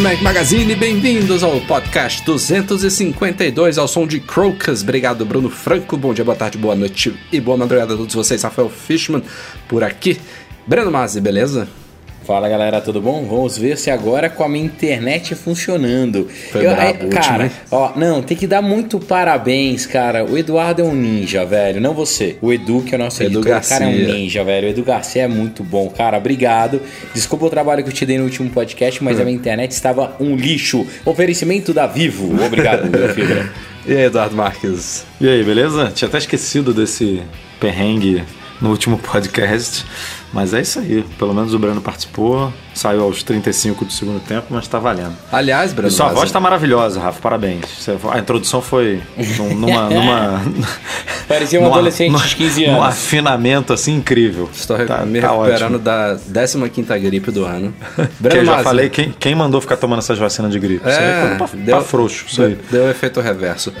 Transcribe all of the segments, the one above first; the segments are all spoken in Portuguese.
Mac Magazine, bem-vindos ao podcast 252 ao som de Crocus. Obrigado, Bruno Franco. Bom dia, boa tarde, boa noite e boa madrugada a todos vocês. Rafael Fishman por aqui. Breno Mazzi, beleza? Fala galera, tudo bom? Vamos ver se agora com a minha internet funcionando. Foi brabo o cara, último, ó, não, tem que dar muito parabéns, cara. O Eduardo é um ninja, velho. Não você. O Edu, que é o nosso Edu editor, o cara é um Garcia. ninja, velho. O Edu Garcia é muito bom, cara. Obrigado. Desculpa o trabalho que eu te dei no último podcast, mas a minha internet estava um lixo. Oferecimento da Vivo. Obrigado, meu filho. E aí, Eduardo Marques? E aí, beleza? Tinha até esquecido desse perrengue no último podcast, mas é isso aí. Pelo menos o Breno participou, saiu aos 35 do segundo tempo, mas tá valendo. Aliás, Breno E sua voz tá maravilhosa, Rafa, parabéns. A introdução foi num- numa. numa Parecia um numa- adolescente numa- de 15 Num anos. afinamento assim incrível. Estou Tá- me tá recuperando ótimo. da 15ª gripe do ano. Que Breno eu já falei, quem, quem mandou ficar tomando essas vacinas de gripe? isso aí é É, coisa pra, deu, pra frouxo. Isso aí. deu, deu efeito reverso.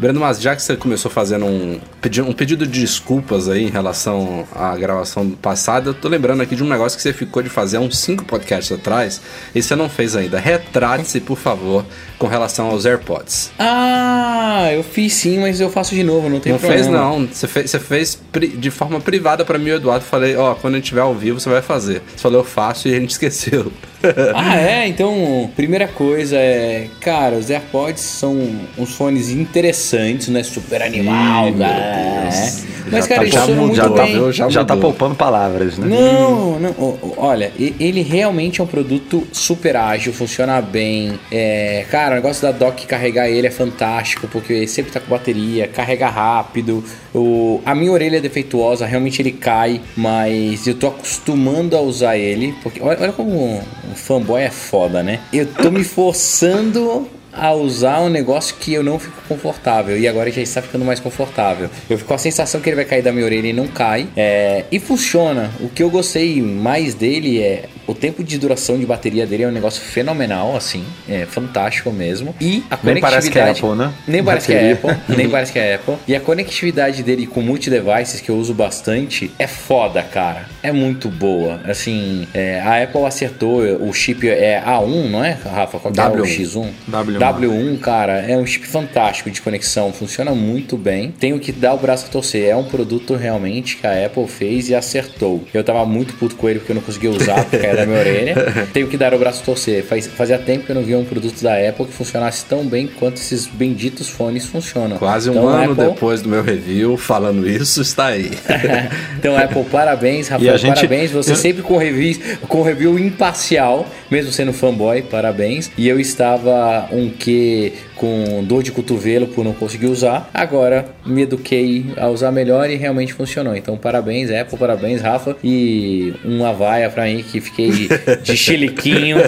Breno, mas já que você começou fazendo um, um pedido de desculpas aí em relação à gravação passada, eu tô lembrando aqui de um negócio que você ficou de fazer há uns cinco podcasts atrás e você não fez ainda. Retrate-se, por favor, com relação aos AirPods. Ah, eu fiz sim, mas eu faço de novo, não tem não problema. fez, não. Você fez, você fez de forma privada pra mim e o Eduardo. Falei, ó, quando a gente estiver ao vivo, você vai fazer. Você falou, eu faço e a gente esqueceu. Ah, é? Então, primeira coisa é. Cara, os AirPods são uns fones interessantes, não é super animal, né? Deus. Mas, Já cara, tá- eles já muito já tá- bem. viu? Já Já tá poupando palavras, né? Não, não. Olha, ele realmente é um produto super ágil, funciona bem. É, cara, o negócio da dock carregar ele é fantástico, porque sempre tá com bateria, carrega rápido. O, a minha orelha é defeituosa, realmente ele cai, mas eu tô acostumando a usar ele, porque olha, olha como fanboy é foda, né? Eu tô me forçando a usar um negócio que eu não fico confortável. E agora já está ficando mais confortável. Eu fico com a sensação que ele vai cair da minha orelha e não cai. É, e funciona. O que eu gostei mais dele é o tempo de duração de bateria dele é um negócio fenomenal, assim. É fantástico mesmo. E a Nem parece que é conectividade- Apple, né? Nem parece que é Bateria. Apple. Nem parece que é Apple. E a conectividade dele com multi-devices, que eu uso bastante, é foda, cara. É muito boa. Assim, é, a Apple acertou. O chip é A1, não é, Rafa? Qual que é o W1. X1? W1. W1, cara, é um chip fantástico de conexão, funciona muito bem. Tenho que dar o braço a torcer. É um produto realmente que a Apple fez e acertou. Eu tava muito puto com ele porque eu não conseguia usar, porque era da minha orelha. Tenho que dar o braço a torcer. Faz, fazia tempo que eu não via um produto da Apple que funcionasse tão bem quanto esses benditos fones funcionam. Quase um Então, ano Apple- depois do meu review, falando isso, está aí. então, Apple, parabéns, Rafael, gente- parabéns. Você eu- sempre com review, com review imparcial, mesmo sendo fanboy, parabéns. E eu estava um que com dor de cotovelo por não conseguir usar. Agora me eduquei a usar melhor e realmente funcionou. Então, parabéns, Apple, parabéns, Rafa. E uma vaia pra mim que fiquei de chiliquinho,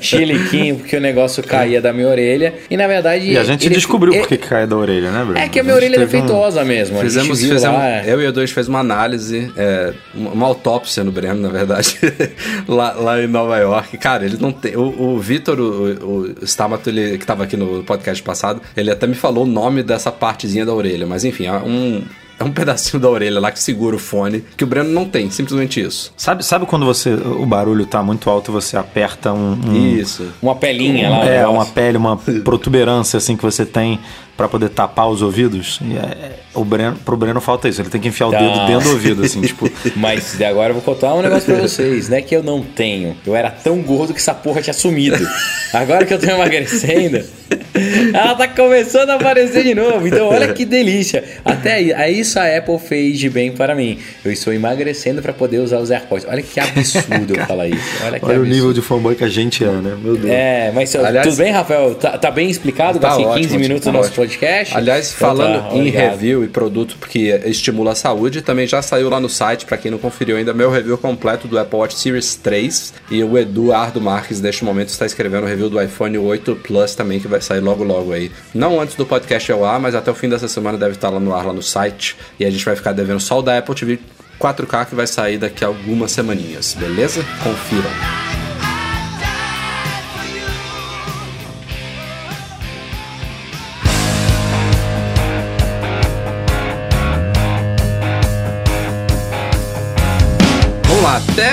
chiliquinho, porque o negócio caía da minha orelha. E na verdade. E a gente ele- descobriu é- por que cai da orelha, né, Bruno? É que a minha orelha é teve um- defeituosa mesmo. a Fizemos, fizemos lá, eu e o dois fez uma análise, é, uma uma autópsia no Breno, na verdade, lá, lá em Nova York. Cara, ele não tem. O, o Vitor, o, o Stamato, ele, que tava aqui no podcast passado, ele até me falou o nome dessa partezinha da orelha, mas enfim, é um. É um pedacinho da orelha lá que segura o fone, que o Breno não tem, simplesmente isso. Sabe, sabe quando você o barulho tá muito alto e você aperta um, um- Isso. Uma pelinha lá. é um uma pele, uma protuberância assim que você tem pra poder tapar os ouvidos? E é- é- o Breno, pro Breno falta isso, ele tem que enfiar o Tá. dedo dentro do ouvido assim, tipo, Mas agora eu vou contar um negócio pra vocês. Não é que eu não tenho. Eu era tão gordo que essa porra tinha sumido. Agora que eu tô emagrecendo, Ela tá começando a aparecer de novo. Então, olha que delícia. Até aí, aí isso a Apple fez de bem para mim. Eu estou emagrecendo para poder usar os AirPods. Olha que absurdo eu falar isso. Olha, que Olha o nível de fanboy que a gente é, né? Meu Deus. É, mas Aliás- tudo bem, Rafael? Tá, tá bem explicado? Tá assim, ótimo, 15 minutos tá do nosso ótimo. Podcast? Aliás, Então falando tá, em obrigado. review e produto que estimula a saúde, também já saiu lá no site, para quem não conferiu ainda, meu review completo do Apple Watch Series 3. E o Eduardo Marques, neste momento, está escrevendo o review do iPhone 8 Plus também, que vai sair logo logo aí. Não antes do podcast ao ar, mas até o fim dessa semana deve estar lá no ar, lá no site. E a gente vai ficar devendo só o da Apple TV 4K, que vai sair daqui a algumas semaninhas, beleza? Confiram.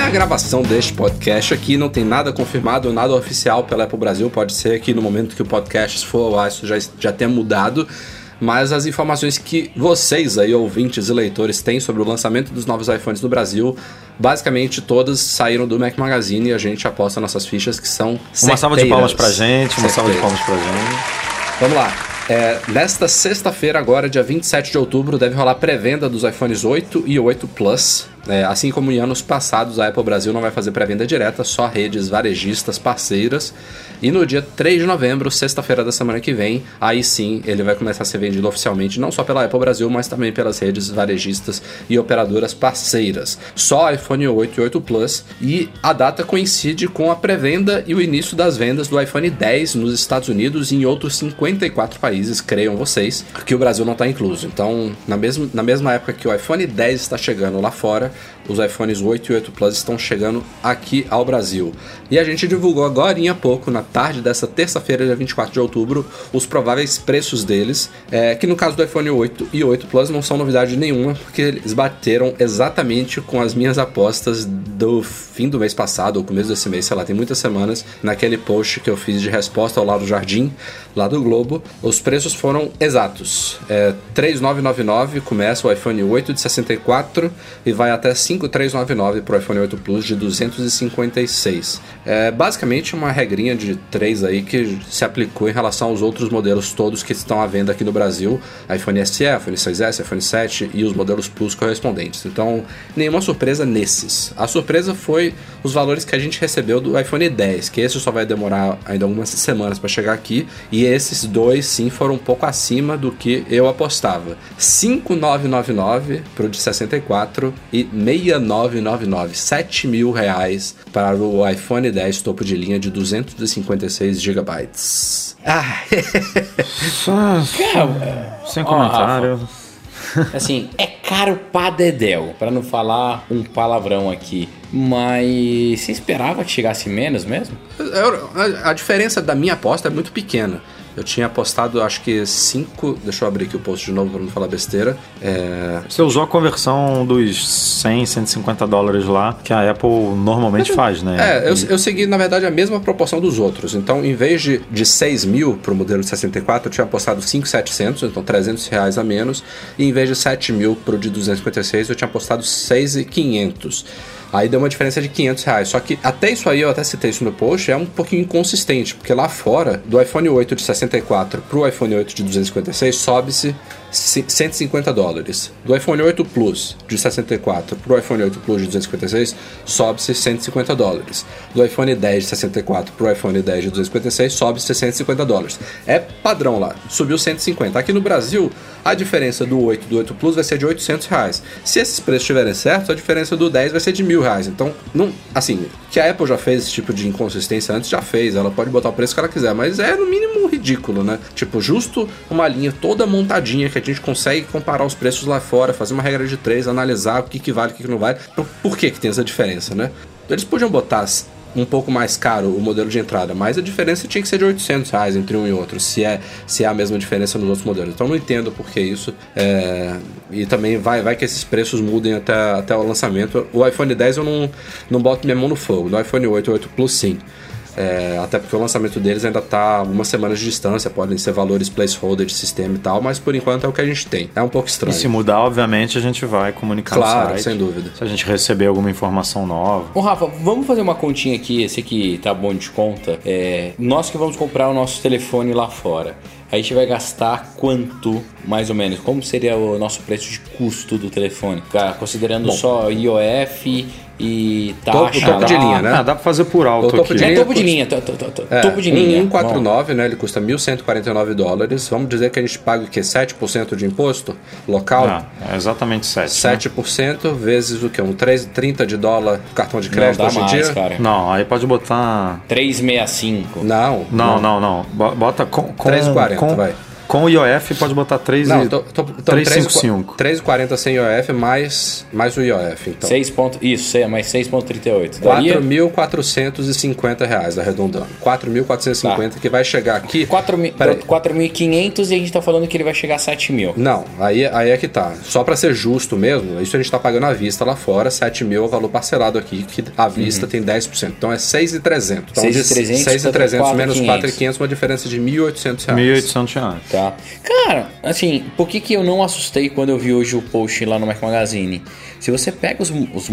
A gravação deste podcast aqui não tem nada confirmado, nada oficial pela Apple Brasil. Pode ser que no momento que o podcast for ao ar isso já, já tenha mudado. Mas as informações que vocês aí, ouvintes e leitores, têm sobre o lançamento dos novos iPhones no Brasil, basicamente todas saíram do Mac Magazine e a gente aposta nossas fichas que são Uma salva de palmas pra certeiras. gente, uma salva de Certeiras. palmas pra gente. Vamos lá. É, nesta sexta-feira, agora, dia 27 de outubro, deve rolar pré-venda dos iPhones 8 e 8 Plus. É, assim como em anos passados, a Apple Brasil não vai fazer pré-venda direta, só redes varejistas parceiras. E no dia 3 de novembro, sexta-feira da semana que vem, aí sim ele vai começar a ser vendido oficialmente, não só pela Apple Brasil, mas também pelas redes varejistas e operadoras parceiras. Só iPhone 8 e 8 Plus. E a data coincide com a pré-venda e o início das vendas do iPhone 10 nos Estados Unidos e em outros 54 países, creiam vocês, que o Brasil não está incluso. Então, na mesma, na mesma época que o iPhone 10 está chegando lá fora, os iPhones 8 e 8 Plus estão chegando aqui ao Brasil. E a gente divulgou agora há pouco, na tarde dessa terça-feira, dia 24 de outubro, os prováveis preços deles, é, que no caso do iPhone 8 e 8 Plus não são novidade nenhuma, porque eles bateram exatamente com as minhas apostas do fim do mês passado, ou começo desse mês, sei lá, tem muitas semanas, naquele post que eu fiz de resposta ao Lauro Jardim, lá do Globo, os preços foram exatos. É, 3.999 começa o iPhone 8 de 64 e vai até 5.399 para o iPhone 8 Plus de 256. É basicamente uma regrinha de 3 aí que se aplicou em relação aos outros modelos todos que estão à venda aqui no Brasil, iPhone SE, iPhone 6S, iPhone 7 e os modelos Plus correspondentes. Então, nenhuma surpresa nesses. A surpresa foi os valores que a gente recebeu do iPhone 10, que esse só vai demorar ainda algumas semanas para chegar aqui, e esses dois sim foram um pouco acima do que eu apostava. 5.999 para o de 64 e 6.999, 7 mil reais para o iPhone 10 topo de linha de 256 GB. Ah, Cara, sem comentário. Assim, é caro pra dedéu, pra não falar um palavrão aqui. Mas você esperava que chegasse menos mesmo? A diferença da minha aposta é muito pequena. Eu tinha apostado, acho que 5. Deixa eu abrir aqui o post de novo para não falar besteira. É, Você usou a conversão dos 100, 150 dólares lá, que a Apple normalmente faz, né? É, eu, eu segui, na verdade, a mesma proporção dos outros. Então, em vez de, de 6 mil para o modelo de 64, eu tinha apostado 5,700, então 300 reais a menos. E em vez de 7 mil para o de 256, eu tinha apostado 6,500. Aí deu uma diferença de 500 reais. Só que até isso aí, eu até citei isso no post, é um pouquinho inconsistente. Porque lá fora, do iPhone 8 de 64 para o iPhone 8 de 256, sobe-se 150 dólares. Do iPhone 8 Plus de 64 para o iPhone 8 Plus de 256, sobe-se 150 dólares. Do iPhone 10 de 64 para o iPhone 10 de 256, sobe-se 150 dólares. É padrão lá, subiu 150. Aqui no Brasil, a diferença do 8 e do 8 Plus vai ser de 800 reais. Se esses preços estiverem certos, a diferença do 10 vai ser de mil reais. Então, não, assim, que a Apple já fez esse tipo de inconsistência antes, já fez. Ela pode botar o preço que ela quiser, mas é no mínimo ridículo, né? Tipo, justo uma linha toda montadinha que a gente consegue comparar os preços lá fora, fazer uma regra de três, analisar o que, que vale, o que, que não vale. Por, por que, que tem essa diferença, né? Eles podiam botar um pouco mais caro o modelo de entrada, mas a diferença tinha que ser de 800 reais entre um e outro, se é, se é a mesma diferença nos outros modelos. Então não entendo por que isso. é, e também vai, vai que esses preços mudem até, até o lançamento. O iPhone 10 eu não, não boto minha mão no fogo, no iPhone 8 e 8 Plus sim. É, até porque o lançamento deles ainda tá algumas semanas de distância, podem ser valores placeholder de sistema e tal, mas por enquanto é o que a gente tem. É um pouco E estranho. se mudar, obviamente, a gente vai comunicar Claro, no site. sem dúvida. Se a gente receber alguma informação nova. Ô Rafa, vamos fazer uma continha aqui, esse aqui tá bom de conta. É, nós que vamos comprar o nosso telefone lá fora, a gente vai gastar quanto, mais ou menos? Como seria o nosso preço de custo do telefone? Cara, Considerando só IOF e Topo- taxa. topo de dá- linha, né? Ah, dá pra fazer por alto topo aqui. de É linha topo de custa- linha, to- É, topo de linha. Um Bom, 149, né? Ele custa 1.149 dólares. Vamos dizer que a gente paga o quê? 7% de imposto local? Ah, é exatamente 7. 7% vezes o quê? Um 3,30 de dólar cartão de Não, crédito dá hoje em mais, dia? cara. Não, aí pode botar. 365. Não. Não, não, não. Bo- Bota com. com 3,40, com, vai. Com o IOF pode botar 3 Não, e... tô, tô, tô 355. 3,40 sem IOF mais, mais o IOF, então. 6 ponto, isso, é, mais 6.38. Daria 4.450 reais, arredondando. 4.450 Tá. que vai chegar aqui. 4 mil- Peraí. 4.500 e a gente tá falando que ele vai chegar a 7 mil. Não, aí, aí é que tá. Só pra ser justo mesmo, isso a gente tá pagando à vista lá fora, 7 mil é o valor parcelado aqui, que à vista tem 10%. Então é 6,300. Então 6.300 6,300 contra menos 4.500. 4,500, uma diferença de 1.800 reais. 1.800 reais. Tá. Cara, assim, por que, que eu não assustei quando eu vi hoje o post lá no Mac Magazine? Se você pega os, os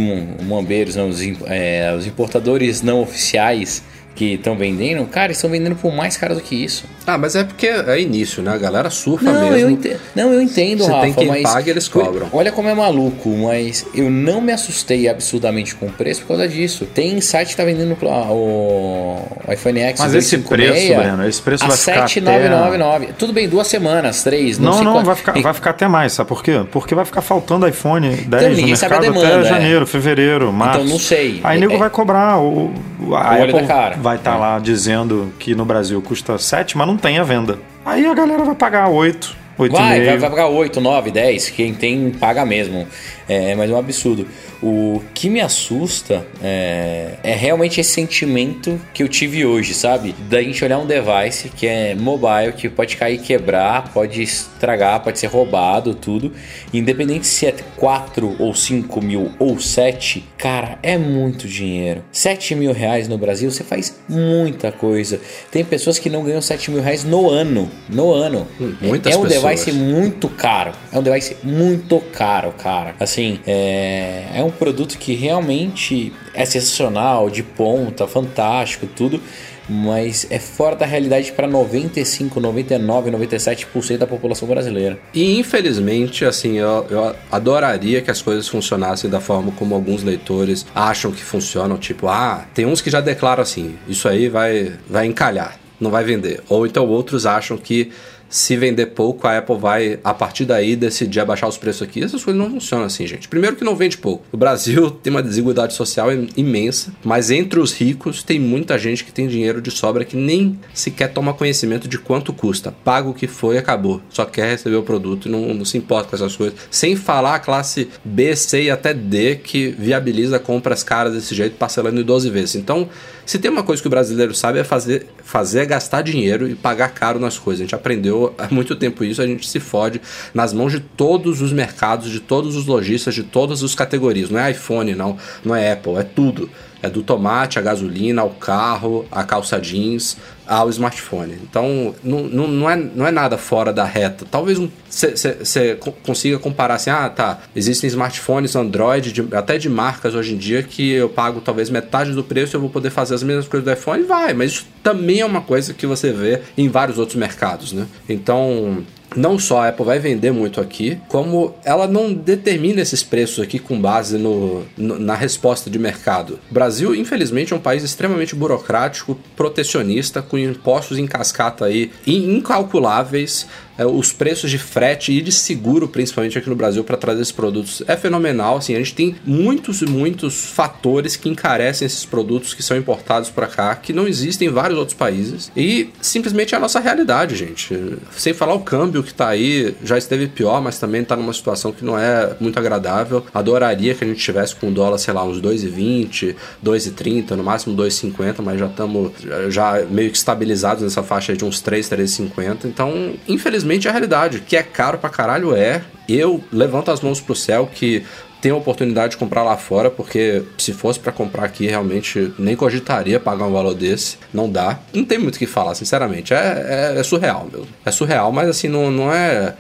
não, os, im- é, os importadores não oficiais que estão vendendo, cara, eles estão vendendo por mais caro do que isso. Ah, mas é porque é início, né? A galera surfa Não, mesmo. eu entendo, não, eu entendo, Você Rafa, tem quem mas paga, eles cobram. Olha como é maluco, mas eu não me assustei absurdamente com o preço por causa disso. Tem site que tá vendendo ah, o iPhone X Mas esse 256 preço, Breno, esse preço vai ficar 7,999. Tudo bem, duas semanas, três, não, Não, sei não, vai ficar, vai ficar até mais, sabe por quê? Porque vai ficar faltando iPhone 10 no ninguém sabe a mercado demanda, até é. janeiro, fevereiro, março. não sei. Aí É- nego é- vai cobrar. O, a O olho Apple da cara. Vai estar É. lá dizendo que no Brasil custa 7, mas não tem a venda. Aí a galera vai pagar 8, 8,5. Vai, vai, vai pagar 8, 9, 10. Quem tem, paga mesmo. É, mas é um absurdo. O que me assusta é, é realmente esse sentimento que eu tive hoje, sabe? Da gente olhar um device que é mobile, que pode cair e quebrar, pode estragar, pode ser roubado, tudo. Independente se é 4 ou 5 mil ou 7, cara, é muito dinheiro. 7 mil reais no Brasil, você faz muita coisa. Tem pessoas que não ganham 7 mil reais no ano. No ano. muitas é um pessoas. device muito caro. É um device muito caro, cara. Assim, é, é um produto que realmente é sensacional, de ponta, fantástico, tudo. Mas é fora da realidade para 95, 99, 97% da população brasileira. E infelizmente, assim, eu, eu adoraria que as coisas funcionassem da forma como alguns leitores acham que funcionam. Tipo, ah, tem uns que já declaram assim: isso aí vai, vai encalhar, não vai vender. Ou então outros acham que se vender pouco, a Apple vai, a partir daí, decidir abaixar os preços aqui. Essas coisas não funcionam assim, gente. Primeiro que não vende pouco. O Brasil tem uma desigualdade social im- imensa, mas entre os ricos tem muita gente que tem dinheiro de sobra que nem sequer toma conhecimento de quanto custa. Paga o que foi e acabou. Só quer receber o produto e não, não se importa com essas coisas. Sem falar a classe B, C e até D que viabiliza compras caras desse jeito, parcelando em 12 vezes. Então, se tem uma coisa que o brasileiro sabe é fazer, fazer é gastar dinheiro e pagar caro nas coisas. A gente aprendeu há muito tempo isso, a gente se fode nas mãos de todos os mercados, de todos os lojistas, de todas as categorias. Não é iPhone, não, não é Apple, é tudo. É do tomate, a gasolina, ao carro, a calça jeans, ao smartphone. Então, não, não, não, é, não é nada fora da reta. Talvez você consiga comparar assim, ah, tá, existem smartphones Android, de- até de marcas hoje em dia, que eu pago talvez metade do preço e eu vou poder fazer as mesmas coisas do iPhone. Vai, mas isso também é uma coisa que você vê em vários outros mercados, né? Então, não só a Apple vai vender muito aqui, como ela não determina esses preços aqui com base no, no- na resposta de mercado. O Brasil, infelizmente, é um país extremamente burocrático, protecionista, com impostos em cascata aí in- incalculáveis. É, os preços de frete e de seguro, principalmente aqui no Brasil, para trazer esses produtos é fenomenal. Assim, a gente tem muitos e muitos fatores que encarecem esses produtos que são importados para cá, que não existem em vários outros países. E simplesmente é a nossa realidade, gente. Sem falar o câmbio que tá aí, já esteve pior, mas também tá numa situação que não é muito agradável. Adoraria que a gente tivesse com o dólar, sei lá, uns 2,20, 2,30, no máximo 2,50, mas já estamos já meio que estabilizados nessa faixa de uns 3, 3,50. Então, infelizmente, é a realidade. Que é caro pra caralho, é. Eu levanto as mãos pro céu que tem a oportunidade de comprar lá fora, porque se fosse para comprar aqui, realmente nem cogitaria pagar um valor desse. Não dá. Não tem muito o que falar, sinceramente. É, é, é surreal mesmo. É surreal, mas assim, não, não é.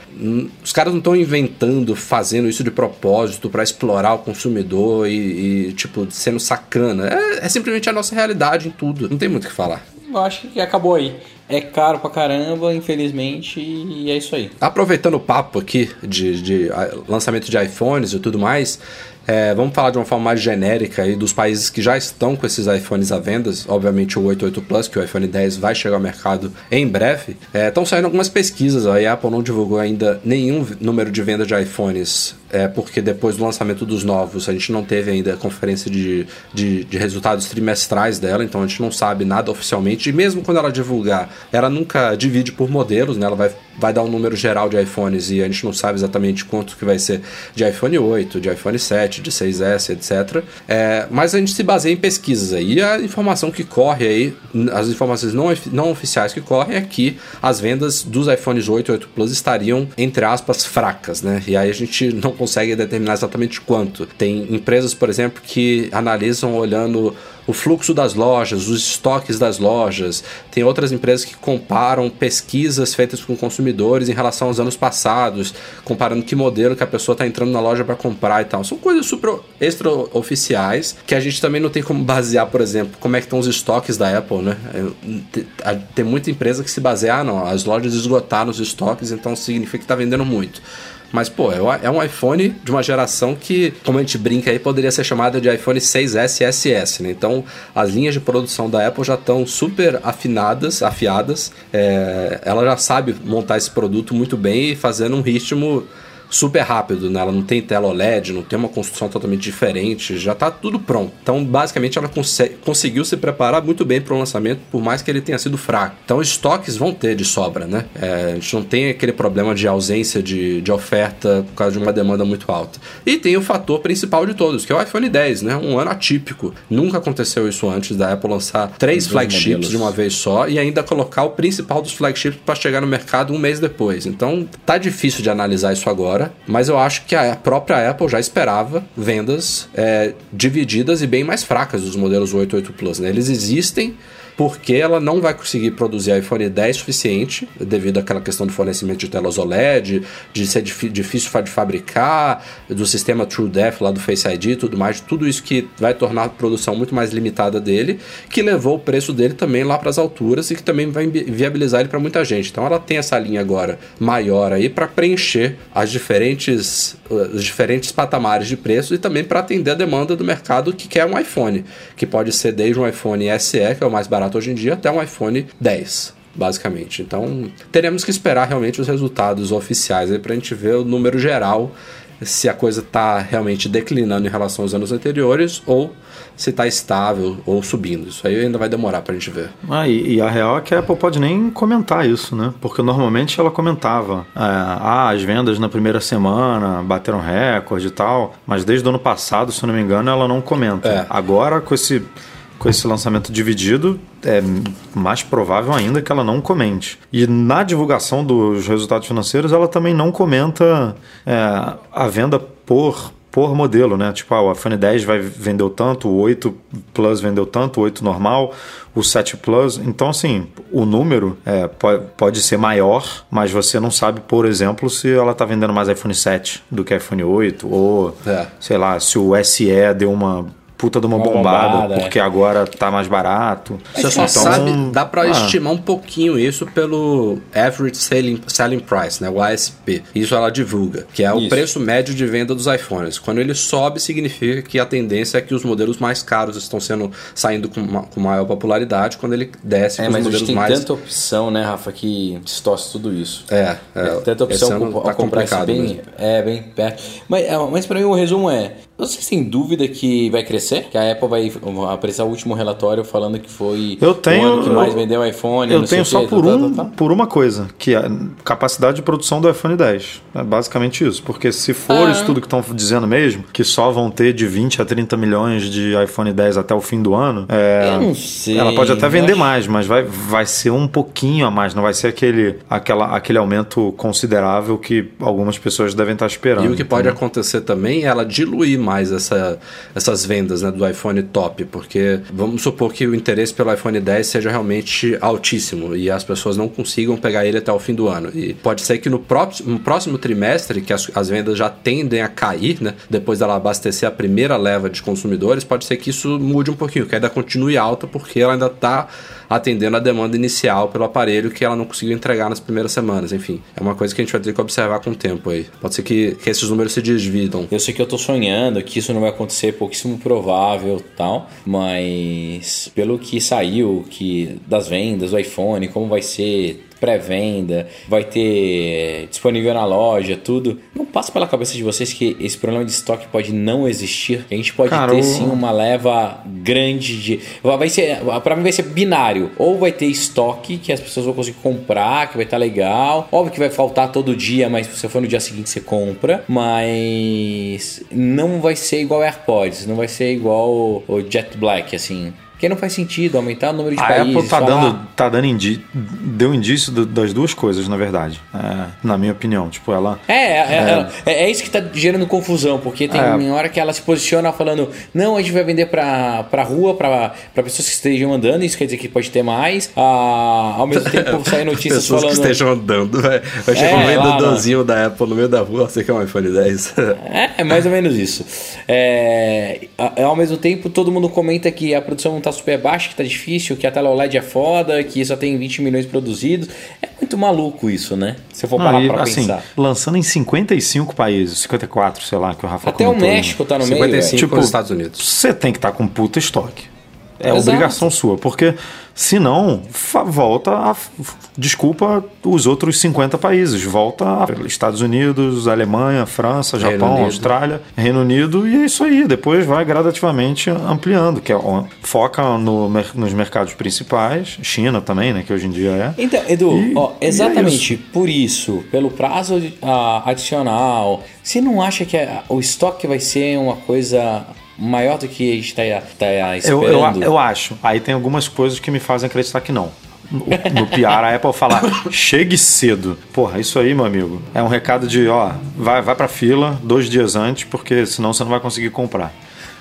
Os caras não estão inventando, fazendo isso de propósito para explorar o consumidor e, e, tipo, sendo sacana. É, é simplesmente a nossa realidade em tudo. Não tem muito o que falar. Eu acho que acabou aí. É caro pra caramba, infelizmente, e é isso aí. Aproveitando o papo aqui de, de lançamento de iPhones e tudo mais, é, vamos falar de uma forma mais genérica aí dos países que já estão com esses iPhones à venda. Obviamente o 88 Plus, que o iPhone 10 vai chegar ao mercado em breve. Estão é, saindo algumas pesquisas. A Apple não divulgou ainda nenhum número de venda de iPhones, é, porque depois do lançamento dos novos a gente não teve ainda a conferência de, de, de resultados trimestrais dela, então a gente não sabe nada oficialmente. E mesmo quando ela divulgar, ela nunca divide por modelos, né? Ela vai, vai dar um número geral de iPhones e a gente não sabe exatamente quanto que vai ser de iPhone 8, de iPhone 7 de 6S, etc. É, mas a gente se baseia em pesquisas aí. E a informação que corre aí, as informações não, não oficiais que correm é que as vendas dos iPhones 8 e 8 Plus estariam, entre aspas, fracas, né? E aí a gente não consegue determinar exatamente quanto. Tem empresas, por exemplo, que analisam olhando o fluxo das lojas, os estoques das lojas. Tem outras empresas que comparam pesquisas feitas com consumidores em relação aos anos passados, comparando que modelo que a pessoa está entrando na loja para comprar e tal. São coisas super extraoficiais que a gente também não tem como basear, por exemplo, como é que estão os estoques da Apple, né? Tem muita empresa que se baseia, ah, não, as lojas esgotaram os estoques, então significa que está vendendo muito. Mas, pô, é, é um iPhone de uma geração que, como a gente brinca aí, poderia ser chamada de iPhone 6S e SS, né? Então, as linhas de produção da Apple já estão super afinadas, afiadas. É, ela já sabe montar esse produto muito bem e fazendo um ritmo super rápido, né? Ela não tem tela OLED, não tem uma construção totalmente diferente, já está tudo pronto. Então, basicamente, ela conseguiu se preparar muito bem para o lançamento, por mais que ele tenha sido fraco. Então, estoques vão ter de sobra, né? É, a gente não tem aquele problema de ausência de, de oferta por causa de uma demanda muito alta. E tem o fator principal de todos, que é o iPhone 10, né? Um ano atípico. Nunca aconteceu isso antes da Apple lançar três flagships modelos. de uma vez só e ainda colocar o principal dos flagships para chegar no mercado um mês depois. Então, tá difícil de analisar isso agora mas eu acho que a própria Apple já esperava vendas é, divididas e bem mais fracas dos modelos 8 8 Plus. Né? Eles existem porque ela não vai conseguir produzir iPhone 10 suficiente, devido àquela questão do fornecimento de telas OLED, de ser difícil de fabricar, do sistema TrueDepth lá do Face ID e tudo mais, tudo isso que vai tornar a produção muito mais limitada dele, que levou o preço dele também lá para as alturas e que também vai viabilizar ele para muita gente. Então ela tem essa linha agora maior aí para preencher as diferentes, os diferentes patamares de preço e também para atender a demanda do mercado que quer um iPhone, que pode ser desde um iPhone SE, que é o mais barato barato hoje em dia até um iPhone 10 basicamente. Então, teremos que esperar realmente os resultados oficiais para a gente ver o número geral, se a coisa está realmente declinando em relação aos anos anteriores ou se está estável ou subindo. Isso aí ainda vai demorar para a gente ver. Ah, e, e, a real é que a Apple pode nem comentar isso, né? Porque normalmente ela comentava, é, ah, as vendas na primeira semana bateram recorde e tal, mas desde o ano passado, se não me engano, ela não comenta. É. Agora, com esse com esse lançamento dividido, é mais provável ainda que ela não comente. E na divulgação dos resultados financeiros, ela também não comenta é, a venda por por modelo, né? Tipo, ah, o iPhone 10 vai vendeu tanto, o 8 Plus vendeu tanto, o 8 normal, o 7 Plus. Então, assim, o número é, pode, pode ser maior, mas você não sabe, por exemplo, se ela está vendendo mais iPhone 7 do que iPhone 8, ou é. sei lá, se o SE deu uma puta de uma, uma bombada, bombada, porque é. agora tá mais barato. Você só então, sabe, dá para ah. estimar um pouquinho isso pelo Average Selling, Selling Price, né, o ASP. Isso ela divulga, que é o isso. preço médio de venda dos iPhones. Quando ele sobe, significa que a tendência é que os modelos mais caros estão sendo saindo com, uma, com maior popularidade. Quando ele desce, é, os mas modelos tem mais tanta opção, né, Rafa, que distorce tudo isso. É, é, é tanta opção tá comprar bem, mesmo. é bem perto. Mas, é, mas para mim o resumo é Vocês têm dúvida que vai crescer? Que a Apple vai apresentar o último relatório falando que foi eu tenho, o ano que mais vendeu iPhone? Eu tenho só por, tá, um, tá, tá, por uma coisa, que é a capacidade de produção do iPhone 10. É basicamente isso. Porque se for ah. isso tudo que estão dizendo mesmo, que só vão ter de 20 a 30 milhões de iPhone 10 até o fim do ano, é, eu não sei. ela pode até vender acho... mais, mas vai, vai ser um pouquinho a mais, não vai ser aquele, aquela, aquele aumento considerável que algumas pessoas devem estar esperando. E o que pode acontecer também é ela diluir mais essa, essas vendas né, do iPhone top, porque vamos supor que o interesse pelo iPhone 10 seja realmente altíssimo e as pessoas não consigam pegar ele até o fim do ano. E pode ser que no próximo, no próximo trimestre, que as, as vendas já tendem a cair, né, depois dela abastecer a primeira leva de consumidores, pode ser que isso mude um pouquinho, que ainda continue alta porque ela ainda está atendendo a demanda inicial pelo aparelho que ela não conseguiu entregar nas primeiras semanas. Enfim, é uma coisa que a gente vai ter que observar com o tempo aí. Pode ser que, que esses números se desvidam. Eu sei que eu tô sonhando que isso não vai acontecer, pouquíssimo provável tal, mas pelo que saiu que das vendas do iPhone, como vai ser pré-venda, vai ter disponível na loja, tudo. Não passa pela cabeça de vocês que esse problema de estoque pode não existir? A gente pode Cara, ter sim uma leva grande de. Vai ser. Pra mim vai ser binário. Ou vai ter estoque que as pessoas vão conseguir comprar, que vai estar tá legal. Óbvio que vai faltar todo dia, mas se você for no dia seguinte você compra. Mas não vai ser igual AirPods, não vai ser igual o Jet Black, assim. Porque não faz sentido aumentar o número de a países. A Apple tá dando, tá dando indi deu indício do, das duas coisas, na verdade. É, na minha opinião. Tipo, ela. É, é, é, é, é isso que tá gerando confusão, porque tem é. hora que ela se posiciona falando: não, a gente vai vender pra, pra rua, pra, pra pessoas que estejam andando, isso quer dizer que pode ter mais. Ah, ao mesmo tempo sair notícias pessoas falando. Pessoas que estejam andando, vai, vai chegar um vendedorzinho da Apple no meio da rua, você quer um iPhone 10. é, é mais ou menos isso. É, ao mesmo tempo, todo mundo comenta que a produção não tá super baixa, que tá difícil, que a tela OLED é foda, que só tem 20 milhões produzidos. É muito maluco isso, né? Se eu for parar pra assim, pensar. Lançando em 55 países, 54, sei lá, que o Rafa Até o México aí. tá no 55 meio. 55 tipo, nos Estados Unidos. Você tem que estar tá com puta estoque. É Exato. obrigação sua, porque se não, volta a. Desculpa os outros 50 países. Volta a Estados Unidos, Alemanha, França, Japão, Austrália, Reino Unido, e é isso aí. Depois vai gradativamente ampliando, que é, foca no, nos mercados principais, China também, né? Que hoje em dia é. Então, Edu, e, ó, exatamente é isso. por isso, pelo prazo adicional, você não acha que o estoque vai ser uma coisa maior do que a gente está tá esperando? Eu, eu, eu, acho. Aí tem algumas coisas que me fazem acreditar que não. No, no PR, a Apple falar, chegue cedo. Porra, isso aí, meu amigo, é um recado de, ó, vai, vai pra fila dois dias antes, porque senão você não vai conseguir comprar.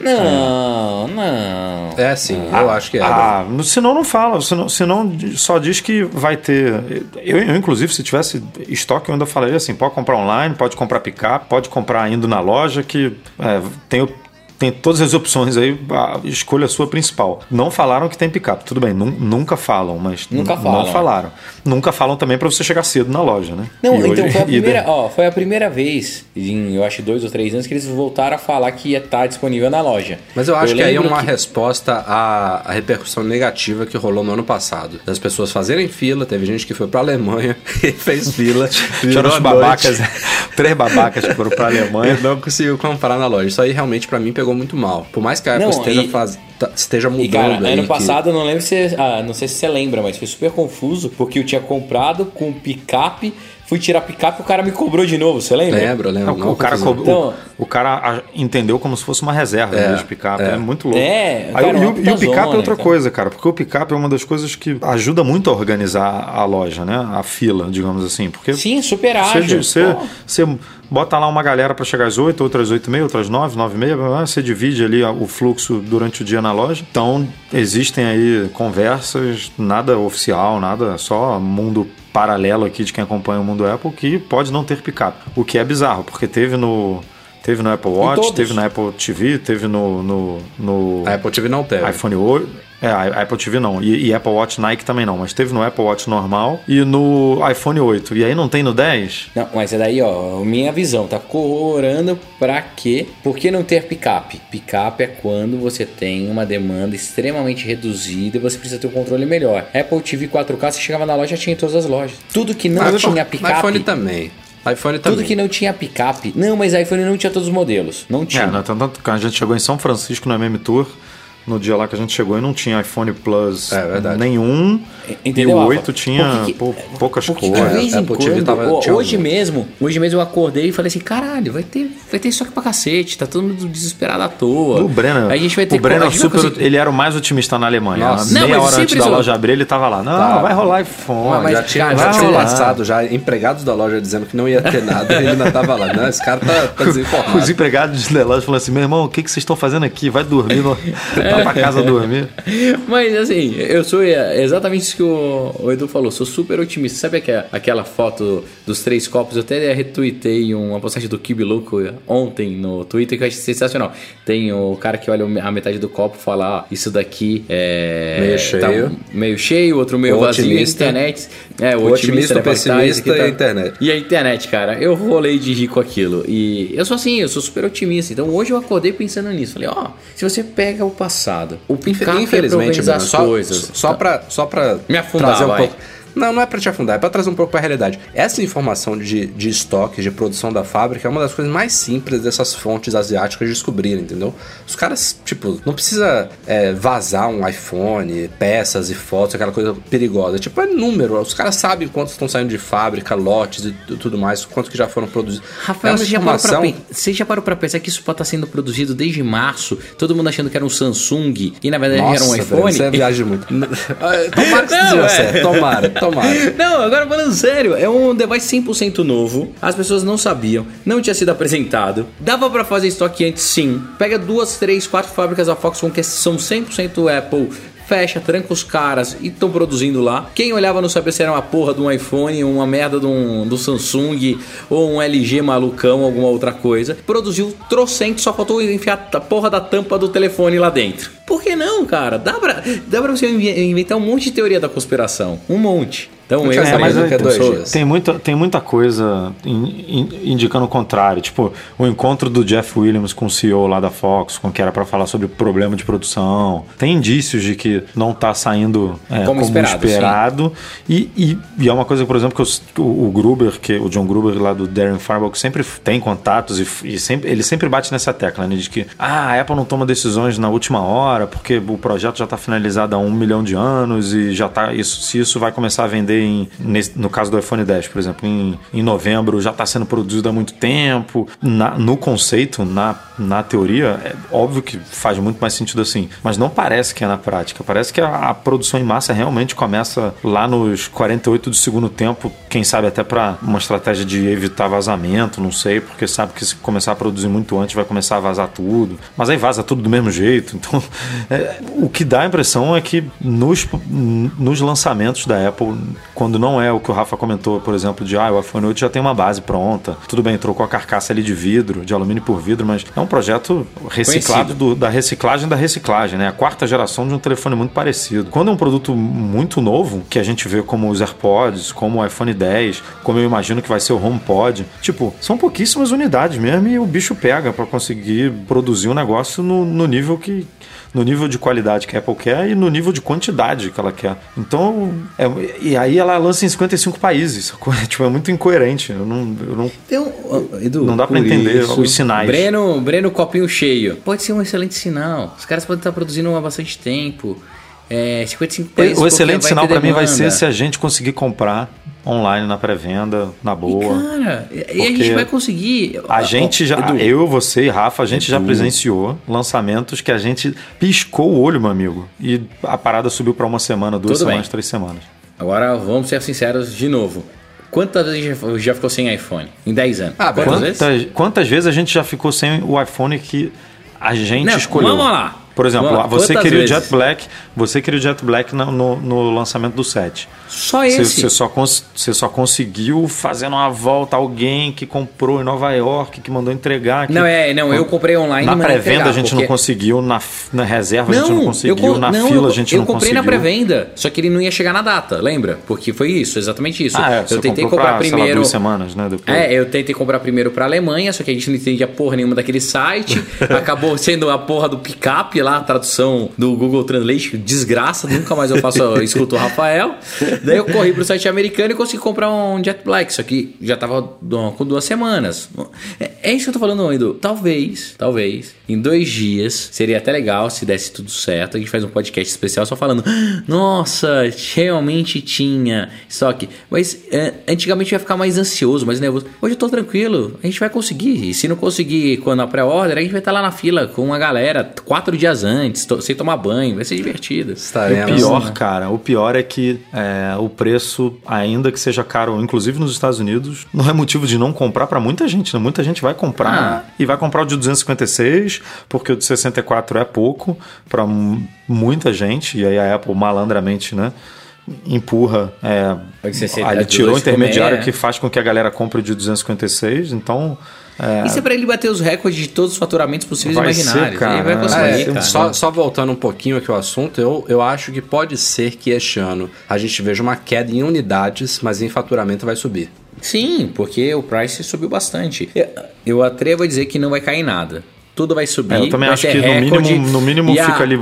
Não, é. não. É sim, ah, eu acho que é. Ah, senão não fala, senão, senão só diz que vai ter. Eu, eu, inclusive, se tivesse estoque, eu ainda falaria assim: pode comprar online, pode comprar picar, pode comprar indo na loja, que é, tem o tem todas as opções aí, escolha a sua principal. Não falaram que tem picape, tudo bem, nunca falam, mas nunca falam. não falaram. Nunca falam também para você chegar cedo na loja, né? Não, e então hoje, foi, a primeira, ó, foi a primeira vez, em eu acho dois ou três anos, que eles voltaram a falar que ia estar tá disponível na loja. Mas eu acho eu que aí é uma que... resposta à, à, repercussão negativa que rolou no ano passado. Das pessoas fazerem fila, teve gente que foi para Alemanha e fez fila. Tirou babacas, três babacas que foram para Alemanha. e não conseguiu comprar na loja. Isso aí realmente para mim pegou pegou muito mal. Por mais que a Apple não, esteja, e, faz, tá, esteja mudando. E cara, ano passado, que... não lembro se. Ah, não sei se você lembra, mas foi super confuso, porque eu tinha comprado com picape fui tirar picape e o cara me cobrou de novo, você lembra? Lembro, lembro. Não, o, cara cobrou, então, o, o, cara entendeu como se fosse uma reserva é, de picape. É. é. muito louco. É, Aí, cara, e, o, e o picape é outra cara. coisa, cara, porque o picape é uma das coisas que ajuda muito a organizar a loja, né? A fila, digamos assim. Porque Sim, super ágil. Você, você, bota lá uma galera para chegar às 8, outras 8 e meia, outras 9, 9 e meia, você divide ali o fluxo durante o dia na loja. Então, existem aí conversas, nada oficial, nada, só mundo paralelo aqui de quem acompanha o mundo Apple que pode não ter picape. O que é bizarro, porque teve no Teve no Apple Watch, teve no Apple TV, teve no, no, no a Apple TV não teve. iPhone 8. É, a Apple TV não. E, e, Apple Watch Nike também não. Mas teve no Apple Watch normal e no iPhone 8. E aí não tem no 10? Não, mas é daí, ó, minha visão. Tá corrorando pra quê? Por que não ter picape? Picape é quando você tem uma demanda extremamente reduzida e você precisa ter um controle melhor. Apple TV 4K, você chegava na loja, tinha em todas as lojas. Tudo que não tinha picape. iPhone também. iPhone também. Tudo que não tinha picape. Não, mas iPhone não tinha todos os modelos. Não tinha. É, tanto que a gente chegou em São Francisco no MM Tour, no dia lá que a gente chegou e não tinha iPhone Plus É, verdade. nenhum. Entendeu, e o Rafa? 8 tinha que pou- poucas Porque de cores. vez em quando, tinha hoje mesmo, hoje mesmo eu acordei e falei assim, caralho, vai ter, vai ter estoque pra cacete, tá todo mundo desesperado à toa. O Brenner, a gente vai ter o Brenner vai super, conseguir- ele era o mais otimista na Alemanha. Nossa. Não, Meia mas hora antes da isso- loja abrir, ele tava lá. Não, Tá. vai rolar iPhone. Mas, já tinha, cara, já tinha passado já empregados da loja dizendo que não ia ter nada e ele ainda tava lá. Não, esse cara tá, tá desinformado. Os empregados da loja falaram assim: meu irmão, o que, que vocês estão fazendo aqui? Vai dormir, no... vai pra casa dormir. Mas assim, eu sou é, exatamente isso que o, o Edu falou, sou super otimista. Sabe aquela, aquela foto dos três copos? Eu até retuitei uma postagem do Kibi Louco ontem no Twitter que eu achei sensacional. Tem o cara que olha a metade do copo e fala: ah, isso daqui é. Meio cheio. meio cheio, outro meio O vazio. otimista. A internet. É, o, O otimista, otimista, o pessimista que tá- e a internet. E a internet, cara, eu rolei de rir com aquilo. E eu sou assim, eu sou super otimista. Então hoje eu acordei pensando nisso. Falei, ó, se você pega o passado, o Infe- Infelizmente, organizar Bruno, as só, coisas. só, pra, só pra Me afundar, um pouco. Não, não é pra te afundar, é pra trazer um pouco pra realidade. Essa informação de, de estoque, de produção da fábrica, é uma das coisas mais simples dessas fontes asiáticas descobrirem, entendeu? Os caras, tipo, não precisa é, vazar um iPhone, peças e fotos, aquela coisa perigosa. Tipo, é número. Os caras sabem quantos estão saindo de fábrica, lotes e tu- tudo mais, quantos que já foram produzidos. Rafael, uma você, já parou pra, informação. pen- você já parou pra pensar que isso pode estar sendo produzido desde março? Todo mundo achando que era um Samsung e na verdade era um Nossa, iPhone? Breno, Você viaja muito. Tomara que Não, seja é. certo. Tomara, tomara. Não, agora falando sério, é um device 100% novo. As pessoas não sabiam, não tinha sido apresentado. Dava pra fazer estoque antes, sim. Pega duas, três, quatro fábricas da Foxconn que são 100% Apple. Fecha, tranca os caras e estão produzindo lá. Quem olhava não sabia se era uma porra de um iPhone, uma merda de um, do Samsung ou um LG malucão, alguma outra coisa. Produziu trocento, só faltou enfiar a porra da tampa do telefone lá dentro. Por que não, cara? Dá pra, dá pra você inve- inventar um monte de teoria da conspiração. Um monte. Então eu né, do que dois dias. Tem muita, tem muita coisa in- in- indicando o contrário. Tipo, o encontro do Jeff Williams com o CEO lá da Fox, com que era para falar sobre problema de produção. Tem indícios de que não tá saindo é, Como como, esperado, esperado. E, e, e é uma coisa, por exemplo, que o, o Gruber, que o John Gruber lá do Darren Farwell, que sempre tem contatos e, e sempre, ele sempre bate nessa tecla, né? De que ah, a Apple não toma decisões na última hora, porque o projeto já está finalizado há um milhão de anos e já tá. Isso, se isso vai começar a vender em, nesse- no caso do iPhone 10, por exemplo, em, em novembro já está sendo produzido há muito tempo. Na- no conceito, na, na teoria, é óbvio que faz muito mais sentido assim. Mas não parece que é na prática. Parece que a, a produção em massa realmente começa lá nos 48 do segundo tempo, quem sabe até para uma estratégia de evitar vazamento, não sei, porque sabe que se começar a produzir muito antes vai começar a vazar tudo. Mas aí vaza tudo do mesmo jeito. Então, é, o que dá a impressão é que nos, nos lançamentos da Apple, quando não é o que o Rafa comentou, por exemplo, de ah, o iPhone 8 já tem uma base pronta. Tudo bem, trocou a carcaça ali de vidro, de alumínio por vidro, mas é um projeto reciclado do- da reciclagem da reciclagem, né? A quarta geração de um telefone muito parecido. Quando é um produto muito novo, que a gente vê como os AirPods, como o iPhone 10, como eu imagino que vai ser o HomePod, tipo, são pouquíssimas unidades mesmo e o bicho pega para conseguir produzir um negócio no, no nível que no nível de qualidade que a Apple quer e no nível de quantidade que ela quer. Então, é- e aí ela lança em 55 países. sacou? Tipo, é muito incoerente. Eu não, eu não Então, Edu, Não dá pra por entender os sinais. Breno, Breno, copinho cheio. Pode ser um excelente sinal. Os caras podem estar produzindo há bastante tempo. É, 55 países. O excelente sinal para mim vai ser se a gente conseguir comprar online na pré-venda, na boa. Cara, e a gente vai conseguir. A gente já, Edu, eu, você e Rafa, a gente já Edu. presenciou lançamentos que a gente piscou o olho, meu amigo. E a parada subiu para uma semana, duas Tudo semanas, bem. três semanas. Agora vamos ser sinceros de novo. Quantas vezes já- já ficou sem iPhone? Em 10 anos? Ah, Quantas vezes? Quantas, quantas vezes a gente já ficou sem o iPhone que a gente Não, escolheu? vamos lá. Por exemplo, Vamos lá. você queria o vezes? Jet Black, você queria o Jet Black no, no- no lançamento do 7. Só esse. você só você só conseguiu fazendo uma volta alguém que comprou em Nova York, que mandou entregar. que- Não, é, não, eu comprei online Na pré-venda a gente porque- não conseguiu, na, na reserva a gente não eu conseguiu, co- na não, fila eu, a gente eu não comprei conseguiu. na pré-venda, só que ele não ia chegar na data, lembra? Porque foi isso, exatamente isso. Ah, é, eu tentei comprar pra, sei lá, primeiro. duas semanas, né? Depois. É, eu tentei comprar primeiro pra Alemanha, só que a gente não entendia porra nenhuma daquele site. acabou sendo a porra do picape lá a tradução do Google Translate, desgraça, nunca mais eu faço, eu escuto o Rafael. Daí eu corri pro site americano e consegui comprar um Jet Black, só que já tava com duas semanas. É, é isso que eu tô falando, Edu. Talvez, talvez, em dois dias, seria até legal se desse tudo certo. A gente faz um podcast especial só falando, nossa, realmente tinha estoque. Mas é, antigamente eu ia ficar mais ansioso, mais nervoso. Hoje eu tô tranquilo, a gente vai conseguir. E se não conseguir quando a pré-order, a gente vai estar tá lá na fila com uma galera quatro dias antes, sem tomar banho, vai ser divertido. Estaremos, o pior, né? cara, o pior é que é, o preço, ainda que seja caro, inclusive nos Estados Unidos, não é motivo de não comprar para muita gente, né? Muita gente vai comprar ah. e vai comprar o de 256, porque o de 64 é pouco para muita gente, e aí a Apple malandramente, né? empurra. É, ele tirou o intermediário comer. que faz com que a galera compre o de 256, então. É, Isso é para ele bater os recordes de todos os faturamentos possíveis e imaginários. Ser, cara, vai conseguir, é. Só, só, voltando um pouquinho aqui ao assunto, eu, eu acho que pode ser que este ano a gente veja uma queda em unidades, mas em faturamento vai subir. Sim, porque o price subiu bastante. Eu atrevo a dizer que não vai cair nada tudo vai subir. É, eu também acho que no mínimo, no mínimo fica a, ali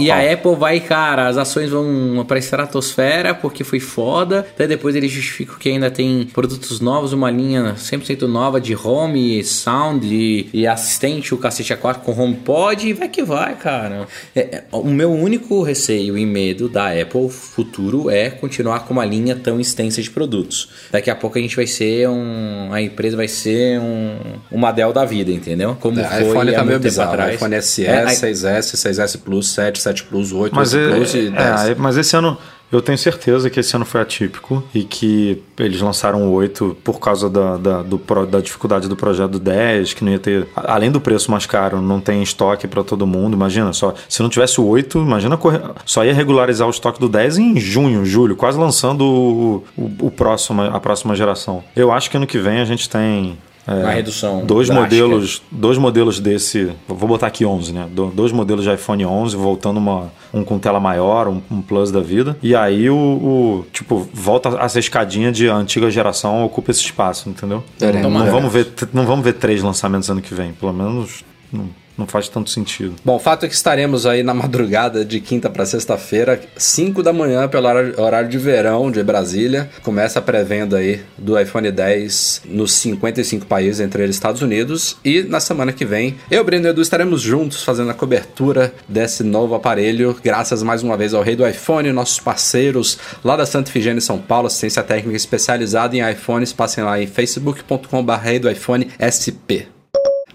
E a Apple vai, cara, as ações vão pra estratosfera porque foi foda. Daí depois eles justificam que ainda tem produtos novos, uma linha 100% nova de home, sound e, e assistente, o cacete A4 com HomePod e vai que vai, cara. É, é, o meu único receio e medo da Apple futuro é continuar com uma linha tão extensa de produtos. Daqui a pouco a gente vai ser um... a empresa vai ser um, uma Dell da vida, entendeu? Como é, foi iPhone tá meio bizarro. Atrás. iPhone SE, é, 6S, 6S Plus, 7, 7 Plus, 8, mas 8 é, Plus e 10. É, mas esse ano eu tenho certeza que esse ano foi atípico e que eles lançaram o 8 por causa da, da, do, da dificuldade do projeto 10, que não ia ter. Além do preço mais caro, não tem estoque para todo mundo. Imagina só, se não tivesse o 8, imagina só ia regularizar o estoque do 10 em junho, julho, quase lançando o, o, o próximo, a próxima geração. Eu acho que ano que vem a gente tem é, uma redução. Dois modelos, dois modelos desse, vou botar aqui 11, né? Dois modelos de iPhone 11 voltando uma, um com tela maior, um, um Plus da vida. E aí o, o, tipo volta essa escadinha de antiga geração ocupa esse espaço, entendeu? Não, não vamos ver, não vamos ver três lançamentos ano que vem, pelo menos. Não não faz tanto sentido. Bom, o fato é que estaremos aí na madrugada de quinta para sexta-feira, 5 da manhã, pelo horário de verão de Brasília. Começa a pré-venda aí do iPhone 10 nos 55 países, entre eles Estados Unidos. E na semana que vem, eu, Breno e Edu estaremos juntos fazendo a cobertura desse novo aparelho. Graças mais uma vez ao rei do iPhone, nossos parceiros lá da Santa Efigênia São Paulo, assistência técnica especializada em iPhones. Passem lá em facebook.com.br rei do iPhone SP.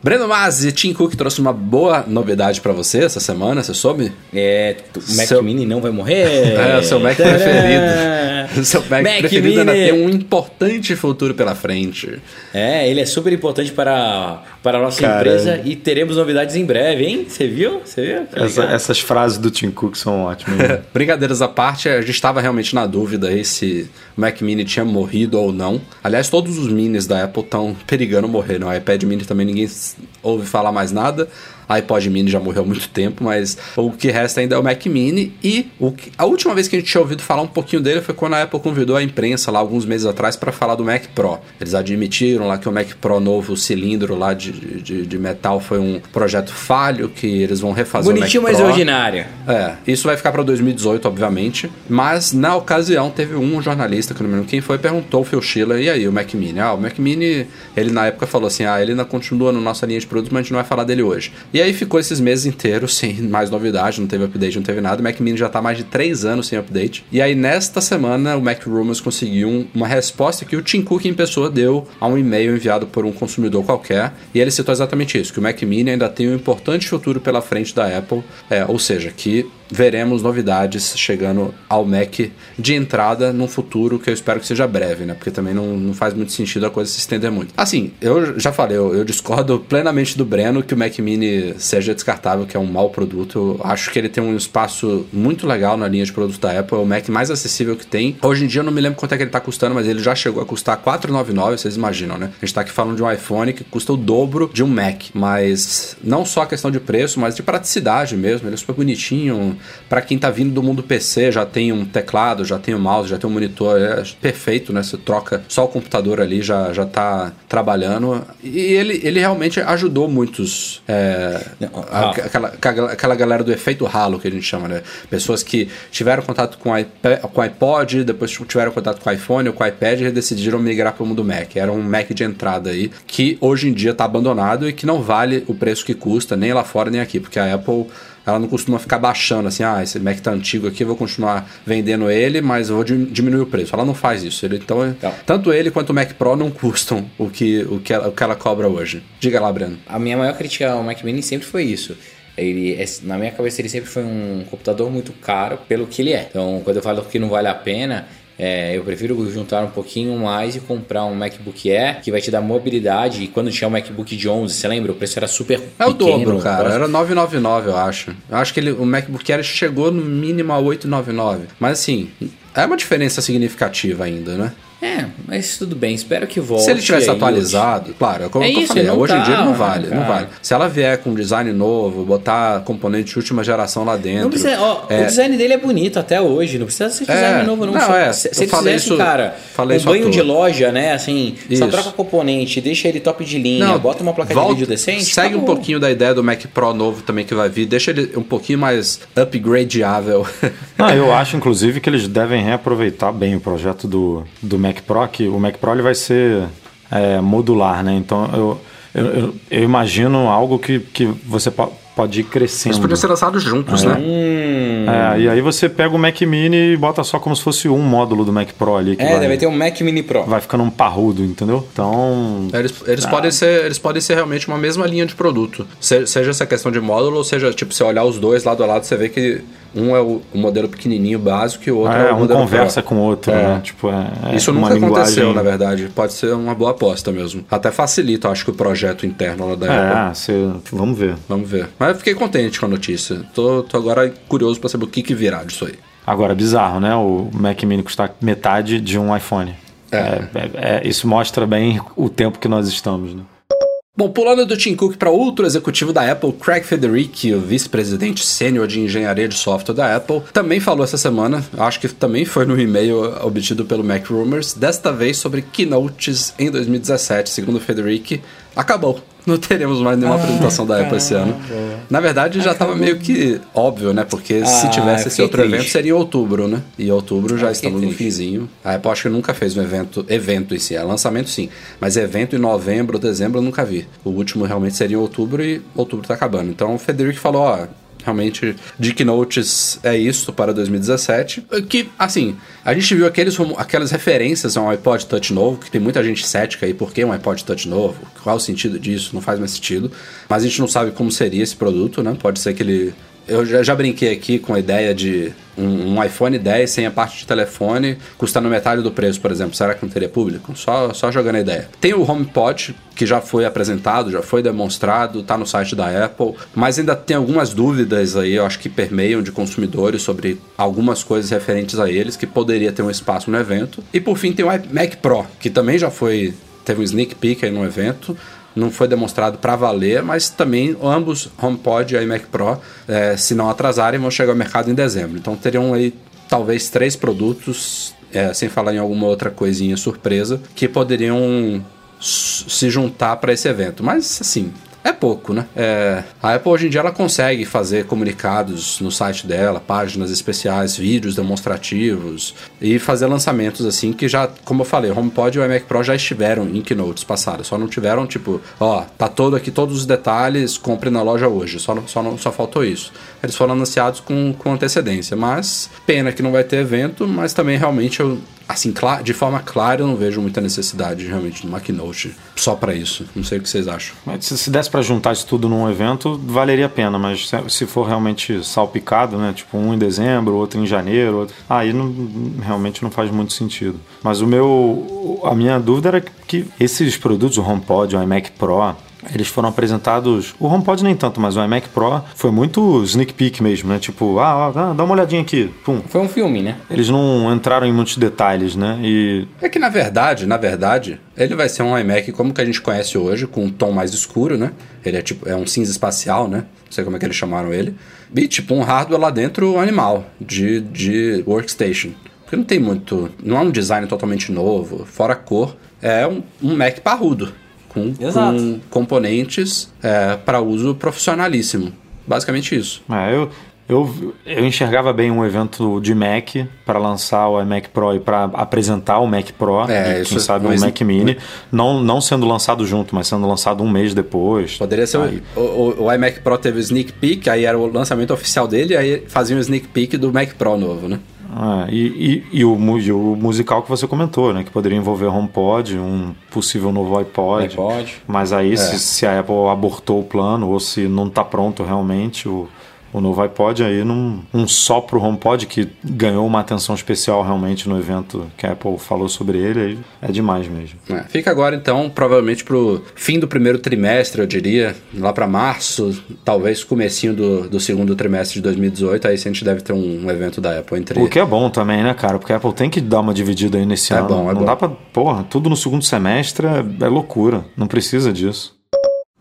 Breno Mazzi, Tim Cook trouxe uma boa novidade para você essa semana, você soube? É, o Mac seu... Mini não vai morrer. É, o seu Mac preferido. o seu Mac, Mac preferido Mini. ainda tem um importante futuro pela frente. É, ele é super importante para, para a nossa Cara, empresa e teremos novidades em breve, hein? Você viu? Você viu? Essa, essas frases do Tim Cook são ótimas. Né? Brincadeiras à parte, a gente estava realmente na dúvida aí se o Mac Mini tinha morrido ou não. Aliás, todos os minis da Apple estão perigando morrer, né? O iPad Mini também ninguém ouve falar mais nada iPod Mini já morreu há muito tempo, mas o que resta ainda é o Mac Mini. E o que, a última vez que a gente tinha ouvido falar um pouquinho dele foi quando a Apple convidou a imprensa lá alguns meses atrás para falar do Mac Pro. Eles admitiram lá que o Mac Pro novo, o cilindro lá de, de, de metal, foi um projeto falho, que eles vão refazer Bonitinho, o Mac Pro. mas ordinário. É, isso vai ficar para 2018, obviamente. Mas na ocasião teve um jornalista, que não me lembro quem foi, perguntou o Phil Schiller, e aí o Mac Mini? Ah, o Mac Mini, ele na época falou assim, ah, ele ainda continua na nossa linha de produtos, mas a gente não vai falar dele hoje. E aí ficou esses meses inteiros sem mais novidade, não teve update, não teve nada. O Mac Mini já tá mais de 3 anos sem update. E aí, nesta semana, o Mac Rumors conseguiu uma resposta que o Tim Cook em pessoa deu a um e-mail enviado por um consumidor qualquer. E ele citou exatamente isso: que o Mac Mini ainda tem um importante futuro pela frente da Apple, é, ou seja, que veremos novidades chegando ao Mac de entrada num futuro que eu espero que seja breve, né? Porque também não, não faz muito sentido a coisa se estender muito. Assim, eu já falei, eu, eu, discordo plenamente do Breno que o Mac Mini seja descartável, que é um mau produto. Eu acho que ele tem um espaço muito legal na linha de produtos da Apple, é o Mac mais acessível que tem. Hoje em dia eu não me lembro quanto é que ele tá custando, mas ele já chegou a custar 499, vocês imaginam, né? A gente tá aqui falando de um iPhone que custa o dobro de um Mac, mas não só a questão de preço, mas de praticidade mesmo. Ele é super bonitinho, para quem tá vindo do mundo PC, já tem um teclado, já tem um mouse, já tem um monitor, é perfeito, né? Você troca só o computador ali, já, já tá trabalhando. E ele, ele realmente ajudou muitos. É, Ah. aquela, aquela galera do efeito ralo que a gente chama, né? Pessoas que tiveram contato com iPad, com iPod, depois tiveram contato com o iPhone ou com o iPad e decidiram migrar para o mundo Mac. Era um Mac de entrada aí que hoje em dia está abandonado e que não vale o preço que custa, nem lá fora nem aqui, porque a Apple ela não costuma ficar baixando assim, ah, esse Mac tá antigo aqui, eu vou continuar vendendo ele, mas eu vou diminuir o preço. Ela não faz isso. Ele, então, Não. tanto ele quanto o Mac Pro não custam o que, o que, ela, o que ela cobra hoje. Diga lá, Breno. A minha maior crítica ao Mac Mini sempre foi isso. Ele, é- na minha cabeça, ele sempre foi um computador muito caro pelo que ele é. Então, quando eu falo que não vale a pena, é, eu prefiro juntar um pouquinho mais e comprar um MacBook Air que vai te dar mobilidade. E quando tinha o MacBook de 11, você lembra? O preço era super É o pequeno, dobro, cara. quase- Era 999, eu acho. Eu acho que ele, o MacBook Air chegou no mínimo a 899. Mas assim, é uma diferença significativa ainda, né? É, mas tudo bem, espero que volte. Se ele tivesse aí, atualizado, claro, é como É eu isso, falei, ele não hoje em tá, dia ele não vale, cara. não vale. Se ela vier com um design novo, botar componente de última geração lá dentro. Não precisa, ó, é, O design dele é bonito até hoje, não precisa ser design É, novo, não. não, Só- é, se, se eles falei fizessem, isso- cara, falei um banho de loja, né? Assim, só Isso. troca componente, deixa ele top de linha, bota uma placa volta- de vídeo decente. Segue um acabou. pouquinho da ideia do Mac Pro novo também que vai vir, deixa ele um pouquinho mais upgradeável. Não, eu acho, inclusive, que eles devem reaproveitar bem o projeto do, do Mac Pro, que o Mac Pro ele vai ser é, modular, né? Então eu, eu, eu- eu imagino algo que, que você po- pode ir crescendo. Eles podiam ser lançados juntos, né? Hum, É, e aí você pega o Mac Mini e bota só como se fosse um módulo do Mac Pro ali. Que é, vai, deve ter um Mac Mini Pro. vai ficando um parrudo, entendeu? Então. Eles, eles, podem ser, eles podem ser realmente uma mesma linha de produto. Se- seja essa questão de módulo, ou seja, tipo, você olhar os dois lado a lado, você vê que um é o, modelo pequenininho básico e o outro é, É, o um modelo conversa Pro. com o outro, É. né? Tipo, é, é Isso nunca aconteceu, linguagem- na verdade. Pode ser uma boa aposta mesmo. Até facilita, acho que o projeto interno lá da Apple. É, vamos ver. Vamos ver. Mas eu fiquei contente com a notícia. Tô, tô agora curioso pra saber o que, que virá disso aí. Agora, bizarro, né? O Mac Mini custar metade de um iPhone. É. É, é- é- isso mostra bem o tempo que nós estamos, né? Bom, pulando do Tim Cook para outro executivo da Apple, Craig Federighi, o vice-presidente sênior de engenharia de software da Apple, também falou essa semana, acho que também foi no e-mail obtido pelo Mac Rumors, desta vez sobre keynotes em 2017, segundo Federighi, acabou. Não teremos mais nenhuma apresentação da Apple esse ano. Na verdade, já estava meio que óbvio, né? Porque se Ah, tivesse esse outro evento, triste. seria em outubro, né? E outubro já Ah, estamos no triste. finzinho. A Apple acho que nunca fez um evento, evento em si. É lançamento sim, mas evento em novembro, dezembro eu nunca vi. O último realmente seria em outubro e outubro tá acabando. Então o Federico falou, ó, realmente de Keynotes é isso para 2017. Que, assim, a gente viu aqueles, aquelas referências a um iPod Touch novo, que tem muita gente cética aí, por que um iPod Touch novo? Qual o sentido disso? Não faz mais sentido. Mas a gente não sabe como seria esse produto, né? Pode ser que ele eu já, já brinquei aqui com a ideia de um, um iPhone 10 sem a parte de telefone custando metade do preço, por exemplo. Será que não teria público? Só, só jogando a ideia. Tem o HomePod, que já foi apresentado, já foi demonstrado, tá no site da Apple, mas ainda tem algumas dúvidas aí, eu acho que permeiam de consumidores sobre algumas coisas referentes a eles que poderia ter um espaço no evento. E por fim tem o Mac Pro, que também já foi teve um sneak peek aí no evento, não foi demonstrado para valer, mas também ambos, HomePod e iMac Pro, eh, se não atrasarem, vão chegar ao mercado em dezembro. Então teriam aí talvez três produtos, eh, sem falar em alguma outra coisinha surpresa, que poderiam se juntar para esse evento. Mas assim. É pouco, né? É, a Apple hoje em dia ela consegue fazer comunicados no site dela, páginas especiais, vídeos demonstrativos e fazer lançamentos assim que já, como eu falei, o HomePod e o iMac Pro já estiveram em keynotes passadas, só não tiveram tipo, ó, tá todo aqui todos os detalhes, compre na loja hoje, só só não, só faltou isso. Eles foram anunciados com, com antecedência, mas pena que não vai ter evento, mas também realmente eu assim, de forma clara, eu não vejo muita necessidade realmente de uma só para isso. Não sei o que vocês acham. Mas se, se desse para juntar isso tudo num evento, valeria a pena, mas se, se for realmente salpicado, né? Tipo, um em dezembro, outro em janeiro, outro, aí não, realmente não faz muito sentido. Mas o meu. A minha dúvida era que esses produtos, o HomePod, o iMac Pro, eles foram apresentados. O HomePod nem tanto, mas o iMac Pro foi muito sneak peek mesmo, né? Tipo, ah, ah, dá uma olhadinha aqui. Pum. Foi um filme, né? Eles não entraram em muitos detalhes, né? E. É que na verdade, na verdade, ele vai ser um iMac como que a gente conhece hoje, com um tom mais escuro, né? Ele é tipo, é um cinza espacial, né? Não sei como é que eles chamaram ele. E tipo, um hardware lá dentro animal, de, de workstation. Porque não tem muito. Não é um design totalmente novo, fora a cor. É um, um Mac parrudo com, com componentes é, para uso profissionalíssimo. Basicamente isso. É, eu, eu, eu enxergava bem um evento de Mac para lançar o iMac Pro e para apresentar o Mac Pro é, e quem sabe um Mac Mini, não, não sendo lançado junto, mas sendo lançado um mês depois. Poderia ser aí. o, o, o, iMac Pro teve o sneak peek, aí era o lançamento oficial dele, aí fazia um sneak peek do Mac Pro novo, né? Ah, e, e, e, o, e, o, musical que você comentou, né? Que poderia envolver HomePod, um possível novo iPod. iPod. Mas aí, é. se, se, a Apple abortou o plano ou se não está pronto realmente, o, o novo iPod aí num um só pro HomePod que ganhou uma atenção especial realmente no evento que a Apple falou sobre ele, aí é demais mesmo. É, fica agora então, provavelmente pro fim do primeiro trimestre, eu diria, lá para março, talvez comecinho do, do segundo trimestre de 2018, aí a gente deve ter um, um, evento da Apple entre... O que é bom também, né, cara? Porque a Apple tem que dar uma dividida aí nesse é ano. Bom, é Não bom. dá pra... Porra, tudo no segundo semestre é, é loucura. Não precisa disso.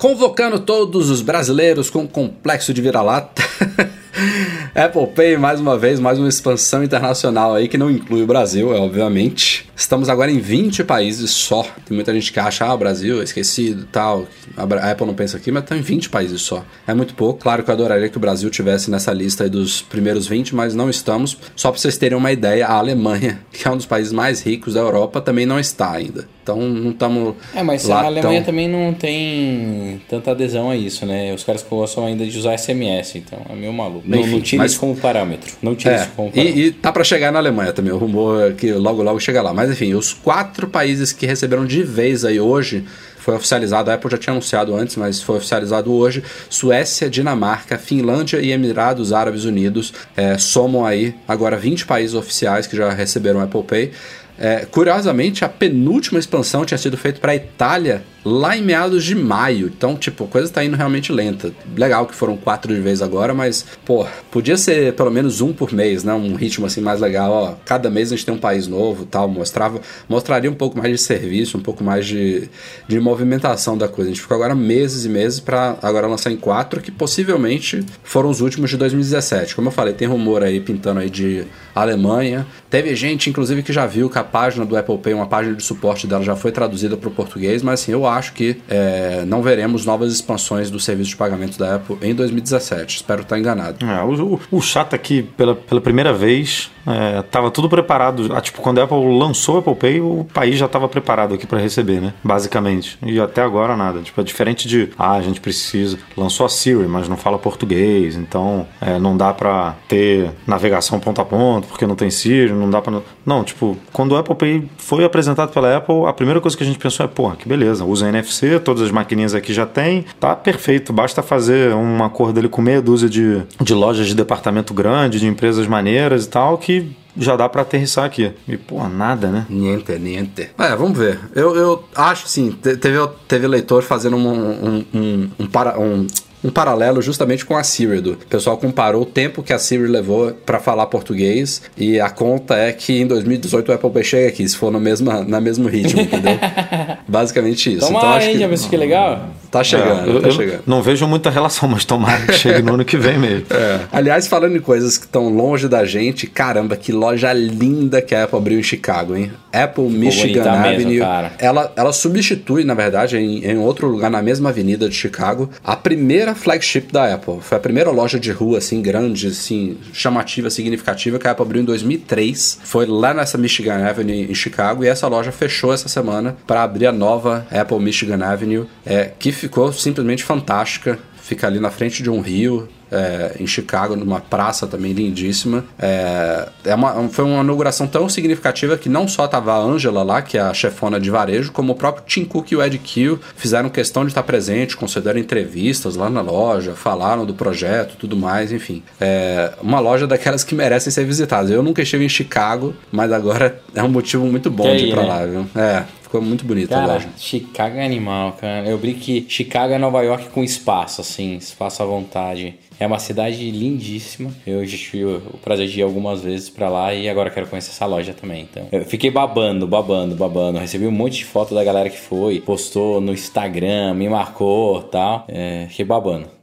Convocando todos os brasileiros com complexo de vira-lata. Apple Pay, mais uma vez, mais uma expansão internacional aí que não inclui o Brasil, é, obviamente. Estamos agora em 20 países só. Tem muita gente que acha, ah, o Brasil esquecido tal. A Apple não pensa aqui, mas está em 20 países só. É muito pouco. Claro que eu adoraria que o Brasil tivesse nessa lista dos primeiros 20, mas não estamos. Só para vocês terem uma ideia, a Alemanha, que é um dos países mais ricos da Europa, também não está ainda. Então não estamos. É, mas a Alemanha tão... também não tem tanta adesão a isso, né? Os caras gostam ainda de usar SMS, então é meio maluco. Enfim, não, não tire mas... isso como parâmetro. Não tire é, isso como parâmetro. E, e tá para chegar na Alemanha também. O rumor é que logo logo chega lá. Mas enfim, os quatro países que receberam de vez aí hoje foi oficializado, a Apple já tinha anunciado antes, mas foi oficializado hoje. Suécia, Dinamarca, Finlândia e Emirados Árabes Unidos é, somam aí agora 20 países oficiais que já receberam Apple Pay. É, curiosamente, a penúltima expansão tinha sido feita para a Itália lá em meados de maio. Então, tipo, a coisa tá indo realmente lenta. Legal que foram quatro de vez agora, mas, pô, podia ser pelo menos um por mês, né? Um ritmo assim mais legal. Ó, cada mês a gente tem um país novo tal. Mostrava, mostraria um pouco mais de serviço, um pouco mais de, de movimentação da coisa. A gente ficou agora meses e meses para agora lançar em quatro, que possivelmente foram os últimos de 2017. Como eu falei, tem rumor aí pintando aí de Alemanha. Teve gente, inclusive, que já viu a página do Apple Pay, uma página de suporte dela já foi traduzida para o português, mas assim, eu acho que é, não veremos novas expansões do serviço de pagamento da Apple em 2017. Espero estar enganado. É, o, o, chato aqui, pela, pela primeira vez, é, tava tudo preparado. Ah, tipo, quando a Apple lançou o Apple Pay, o país já estava preparado aqui para receber, né? Basicamente. E até agora nada. Tipo, é diferente de, ah, a gente precisa. Lançou a Siri, mas não fala português, então é, não dá para ter navegação ponto a ponto, porque não tem Siri, não dá para. Não, tipo, quando o Apple Pay foi apresentado pela Apple, a primeira coisa que a gente pensou é, pô, que beleza, usa NFC, todas as maquininhas aqui já tem, tá perfeito, basta fazer um acordo ali com meia dúzia de, de lojas de departamento grande, de empresas maneiras e tal, que já dá para aterrissar aqui. E, pô, nada, né? Niente, niente. É, vamos ver. Eu, eu acho, assim, teve, teve leitor fazendo um, um, um, um, para, um um paralelo justamente com a Siri. Do. O pessoal comparou o tempo que a Siri levou para falar português e a conta é que em 2018 o Apple Pay chega aqui, se for no mesmo, na mesmo ritmo, entendeu? Basicamente isso. Tomara, então, acho hein, que... já que legal? Tá chegando, é, tá chegando. Não vejo muita relação, mas tomara que chegue no ano que vem mesmo. É. Aliás, falando em coisas que estão longe da gente, caramba, que loja linda que a Apple abriu em Chicago, hein? Apple Michigan Avenue. Mesmo, ela, ela substitui, na verdade, em, em outro lugar na mesma avenida de Chicago, a primeira flagship da Apple. Foi a primeira loja de rua, assim, grande, assim, chamativa, significativa, que a Apple abriu em 2003. Foi lá nessa Michigan Avenue em Chicago e essa loja fechou essa semana para abrir a nova Apple Michigan Avenue, é, que ficou simplesmente fantástica. Fica ali na frente de um rio, é, em Chicago, numa praça também lindíssima. É, é uma, foi uma inauguração tão significativa que não só estava a Angela lá, que é a chefona de varejo, como o próprio Tim Cook e o Ed Kill fizeram questão de estar presente, concederam entrevistas lá na loja, falaram do projeto tudo mais, enfim. É uma loja daquelas que merecem ser visitadas. Eu nunca estive em Chicago, mas agora é um motivo muito bom de ir pra né? lá, viu? É, Ficou muito bonita Cara, a loja. Chicago é animal, cara. Eu brinco que Chicago é Nova York com espaço, assim, espaço à vontade. É uma cidade lindíssima. Eu já tive o prazer de ir algumas vezes pra lá e agora quero conhecer essa loja também. Então, eu fiquei babando, babando, babando. Recebi um monte de foto da galera que foi, postou no Instagram, me marcou tal. É, fiquei babando.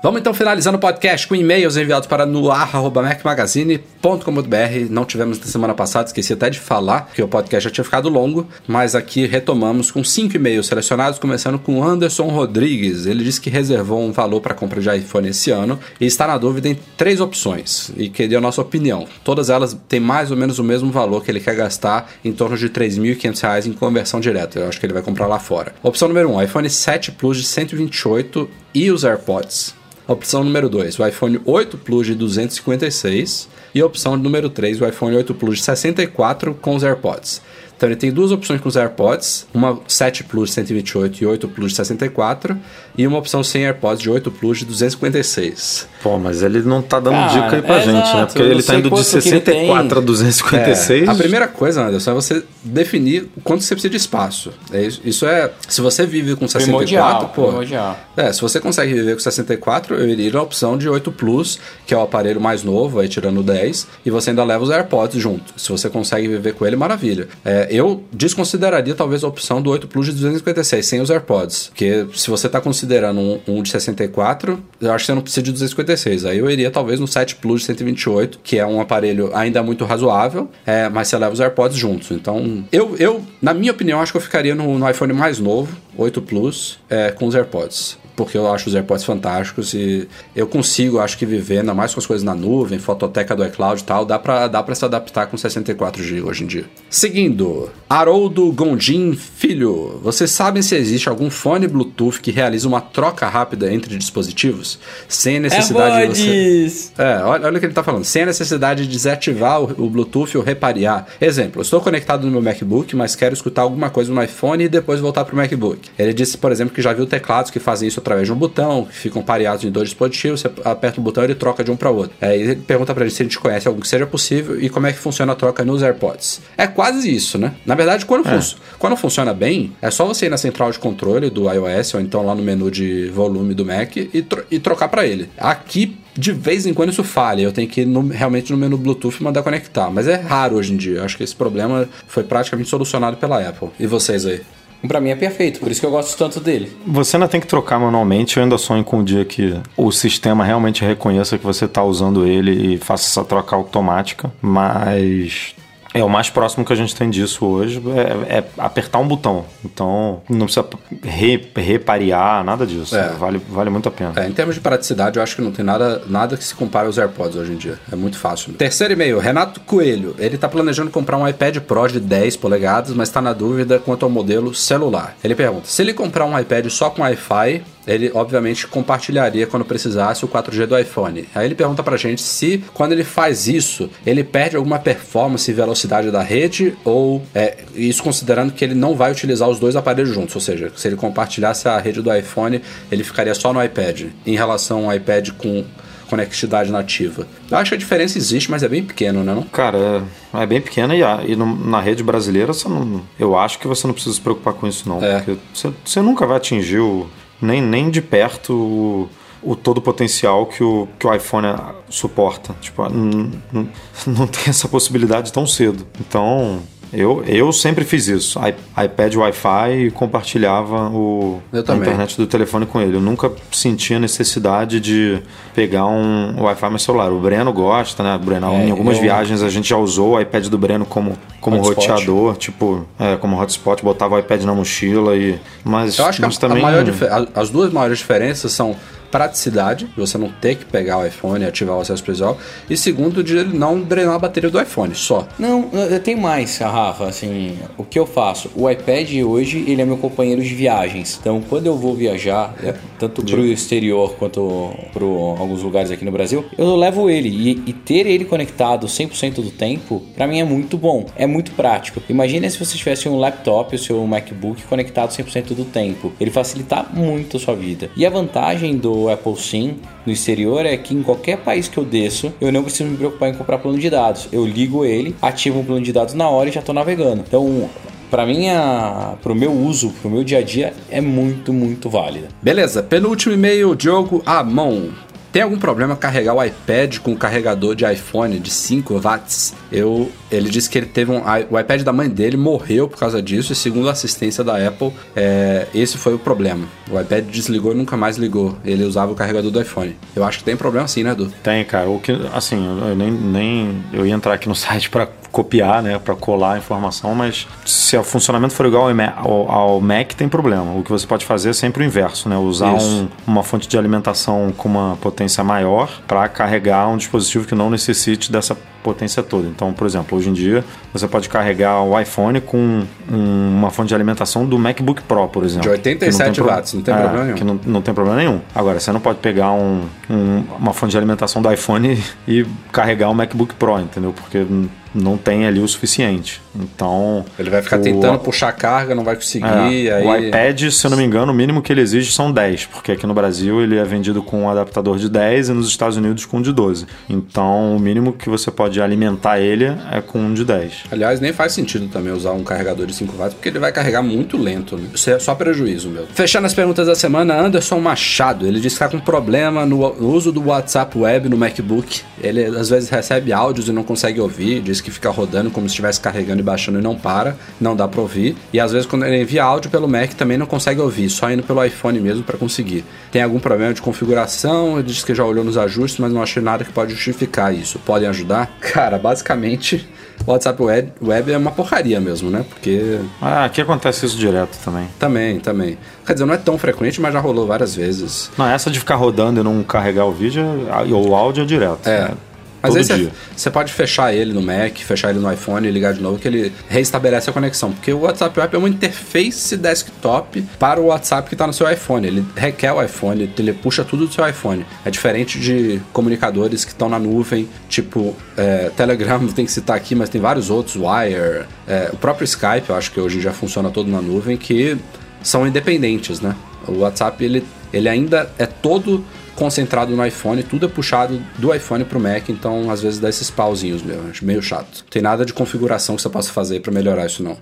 Vamos então finalizando o podcast com e-mails enviados para noar.macmagazine.com.br. Não tivemos na semana passada, esqueci até de falar, que o podcast já tinha ficado longo, mas aqui retomamos com cinco e-mails selecionados, começando com Anderson Rodrigues. Ele disse que reservou um valor para compra de iPhone esse ano e está na dúvida em três opções e queria a nossa opinião. Todas elas têm mais ou menos o mesmo valor que ele quer gastar, em torno de R$ 3.500 em conversão direta. Eu acho que ele vai comprar lá fora. Opção número 1, um, iPhone 7 Plus de 128 e os AirPods. Opção número 2, o iPhone 8 Plus de 256. E opção número 3, o iPhone 8 Plus de 64 com os AirPods. Então ele tem duas opções com os AirPods, uma 7 Plus de 128 e 8 Plus de 64, e uma opção sem AirPods de 8 Plus de 256. Pô, mas ele não tá dando Cara, dica aí pra é gente, exato, né? Porque ele tá indo de 64 a 256. É, a primeira coisa, Anderson, é você definir quanto você precisa de espaço. É isso, isso é. Se você vive com 64, primordial, pô. Primordial. É, se você consegue viver com 64, eu iria na opção de 8 Plus, que é o aparelho mais novo, aí tirando o 10, e você ainda leva os AirPods junto. Se você consegue viver com ele, maravilha. É, eu desconsideraria talvez a opção do 8 Plus de 256, sem os AirPods. Porque se você está considerando um, um, de 64, eu acho que você não precisa de 256. Aí eu iria talvez no 7 Plus de 128, que é um aparelho ainda muito razoável, é, mas você leva os AirPods juntos. Então, eu, eu na minha opinião, acho que eu ficaria no, no iPhone mais novo, 8 Plus, é, com os AirPods porque eu acho os AirPods fantásticos e eu consigo, acho que viver, ainda mais com as coisas na nuvem, fototeca do iCloud e tal, dá pra, dá pra se adaptar com 64GB hoje em dia. Seguindo, Haroldo Gondim Filho, vocês sabem se existe algum fone Bluetooth que realiza uma troca rápida entre dispositivos? Sem necessidade é de você... É, olha, olha o que ele tá falando. Sem a necessidade de desativar o, o Bluetooth ou reparear. Exemplo, eu estou conectado no meu MacBook, mas quero escutar alguma coisa no iPhone e depois voltar pro MacBook. Ele disse, por exemplo, que já viu teclados que fazem isso através de um botão, que ficam pareados em dois dispositivos, você aperta o botão e ele troca de um para outro. Aí ele pergunta pra gente se a gente conhece algo que seja possível e como é que funciona a troca nos AirPods. É quase isso, né? Na verdade, quando, é. fun quando funciona bem, é só você ir na central de controle do iOS ou então lá no menu de volume do Mac e, tro e trocar para ele. Aqui de vez em quando isso falha. Eu tenho que ir no, realmente no menu Bluetooth mandar conectar. Mas é raro hoje em dia. Eu acho que esse problema foi praticamente solucionado pela Apple. E vocês aí? Pra mim é perfeito, por isso que eu gosto tanto dele. Você ainda tem que trocar manualmente, eu ainda sonho com um dia que o sistema realmente reconheça que você está usando ele e faça essa troca automática, mas é, o mais próximo que a gente tem disso hoje é, é apertar um botão. Então, não precisa re, reparear, nada disso. É. Vale, vale muito a pena. É, em termos de praticidade, eu acho que não tem nada, nada que se compare aos AirPods hoje em dia. É muito fácil. Terceiro e-mail, Renato Coelho. Ele está planejando comprar um iPad Pro de 10 polegadas, mas está na dúvida quanto ao modelo celular. Ele pergunta: se ele comprar um iPad só com Wi-Fi, ele obviamente compartilharia quando precisasse o 4G do iPhone. Aí ele pergunta pra gente se quando ele faz isso, ele perde alguma performance e velocidade da rede ou é, isso considerando que ele não vai utilizar os dois aparelhos juntos, ou seja, se ele compartilhasse a rede do iPhone, ele ficaria só no iPad, em relação ao iPad com conectividade nativa. Eu acho que a diferença existe, mas é bem pequeno, né? Não? Cara, é, é bem pequena e, e no, na rede brasileira você não, eu acho que você não precisa se preocupar com isso não, é. porque você, você nunca vai atingir o nem, nem de perto o, o todo o potencial que o, que o iPhone suporta. Tipo, não, tem essa possibilidade tão cedo. Então, eu, eu sempre fiz isso. IPad Wi-Fi e compartilhava o, a internet do telefone com ele. Eu nunca sentia necessidade de pegar um Wi-Fi no celular. O Breno gosta, né? Breno, é, em algumas eu... viagens a gente já usou o iPad do Breno como, como roteador, tipo, é, como hotspot, botava o iPad na mochila e. Mas, eu acho mas que a, também... a as duas maiores diferenças são praticidade, de você não ter que pegar o iPhone e ativar o acesso visual, e segundo, de ele não drenar a bateria do iPhone, só. Não, tem mais, Rafa, assim, o que eu faço? O iPad hoje, ele é meu companheiro de viagens, então quando eu vou viajar, é, tanto para o exterior quanto para alguns lugares aqui no Brasil, eu levo ele, e, e ter ele conectado 100% do tempo, para mim é muito bom, é muito prático. Imagina se você tivesse um laptop, o seu MacBook conectado 100% do tempo, ele facilita muito a sua vida. E a vantagem do Apple Sim no exterior é que em qualquer país que eu desço, eu não preciso me preocupar em comprar plano de dados. Eu ligo ele, ativo um plano de dados na hora e já estou navegando. Então, para minha, pro meu uso, pro meu dia a dia, é muito, muito válida. Beleza, penúltimo e-mail, Diogo Amon. Tem algum problema carregar o iPad com o carregador de iPhone de 5 watts? Eu, ele disse que ele teve um. O iPad da mãe dele morreu por causa disso, e segundo a assistência da Apple, é, esse foi o problema. O iPad desligou e nunca mais ligou. Ele usava o carregador do iPhone. Eu acho que tem problema sim, né, Edu? Tem, cara. O que, assim, eu nem, nem. Eu ia entrar aqui no site para copiar, né, para colar a informação, mas se o funcionamento for igual ao, ao, Mac, tem problema. O que você pode fazer é sempre o inverso, né, usar um, uma fonte de alimentação com uma potência maior para carregar um dispositivo que não necessite dessa potência toda. Então, por exemplo, hoje em dia você pode carregar o iPhone com um, uma fonte de alimentação do MacBook Pro, por exemplo. De 87 watts, não tem é, problema nenhum. Que não, não tem problema nenhum. Agora, você não pode pegar um, um, uma fonte de alimentação do iPhone e carregar o MacBook Pro, entendeu? Porque não tem ali o suficiente. Então. Ele vai ficar o, tentando puxar carga, não vai conseguir. É, aí... O iPad, se eu não me engano, o mínimo que ele exige são 10, porque aqui no Brasil ele é vendido com um adaptador de 10 e nos Estados Unidos com um de 12. Então o mínimo que você pode alimentar ele é com um de 10. Aliás, nem faz sentido também usar um carregador de 5 watts, porque ele vai carregar muito lento. Né? Isso é só prejuízo, meu. Fechando as perguntas da semana, Anderson Machado. Ele disse que está com problema no, no uso do WhatsApp Web no MacBook. Ele às vezes recebe áudios e não consegue ouvir, diz que fica rodando como se estivesse carregando e baixando e não para, não dá para ouvir. E às vezes quando ele envia áudio pelo Mac também não consegue ouvir, só indo pelo iPhone mesmo para conseguir. Tem algum problema de configuração? Ele disse que já olhou nos ajustes, mas não achei nada que pode justificar isso. Podem ajudar? Cara, basicamente o WhatsApp web, web é uma porcaria mesmo, né? Porque. Ah, aqui acontece isso direto também. Também, também. Quer dizer, não é tão frequente, mas já rolou várias vezes. Não, essa de ficar rodando e não carregar o vídeo ou o áudio é direto. É. Né? Mas Todo aí você pode fechar ele no Mac, fechar ele no iPhone e ligar de novo, que ele reestabelece a conexão. Porque o WhatsApp Web é uma interface desktop para o WhatsApp que está no seu iPhone. Ele requer o iPhone, ele puxa tudo do seu iPhone. É diferente de comunicadores que estão na nuvem, tipo é, Telegram, tem que citar aqui, mas tem vários outros, Wire, é, o próprio Skype, eu acho que hoje já funciona todo na nuvem, que são independentes, né? O WhatsApp, ele, ele ainda é todo concentrado no iPhone, tudo é puxado do iPhone pro Mac, então às vezes dá esses pauzinhos, meu, acho meio chato. Tem nada de configuração que você possa fazer para melhorar isso não.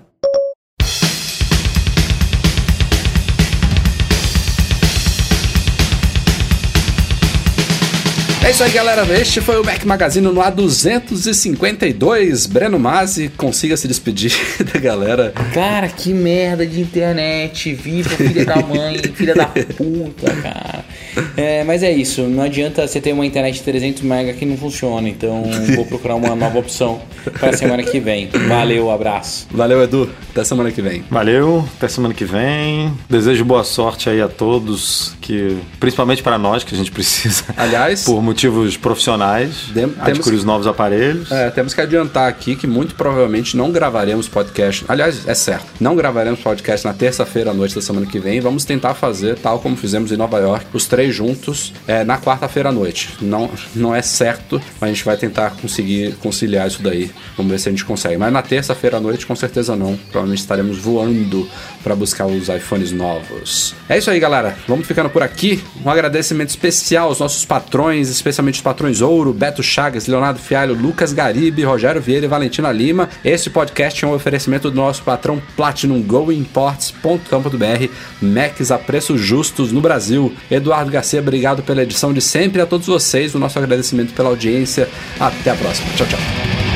É isso aí, galera. Este foi o Mac Magazine no A252. Breno Mazzi, consiga se despedir da galera. Cara, que merda de internet. Viva filha da mãe, filha da puta, cara. É, mas é isso. Não adianta você ter uma internet de 300 MB que não funciona. Então vou procurar uma nova opção para a semana que vem. Valeu, abraço. Valeu, Edu. Até semana que vem. Valeu. Até semana que vem. Desejo boa sorte aí a todos, que principalmente para nós que a gente precisa. Aliás, por motivos profissionais, Dem adquirir os novos aparelhos. É, temos que adiantar aqui que muito provavelmente não gravaremos podcast. Aliás, é certo, não gravaremos podcast na terça-feira à noite da semana que vem. Vamos tentar fazer, tal como fizemos em Nova York, os três juntos é, na quarta-feira à noite. Não, não é certo, mas a gente vai tentar conseguir conciliar isso daí. Vamos ver se a gente consegue. Mas na terça-feira à noite, com certeza não. Provavelmente estaremos voando para buscar os iPhones novos. É isso aí, galera. Vamos ficando por aqui. Um agradecimento especial aos nossos patrões, especialmente os patrões Ouro, Beto Chagas, Leonardo Fialho, Lucas Garibe, Rogério Vieira e Valentina Lima. Esse podcast é um oferecimento do nosso patrão Platinum GoImports.com.br, Macs a preços justos no Brasil. Eduardo Garcia, obrigado pela edição de sempre. A todos vocês, o nosso agradecimento pela audiência. Até a próxima. Tchau, tchau.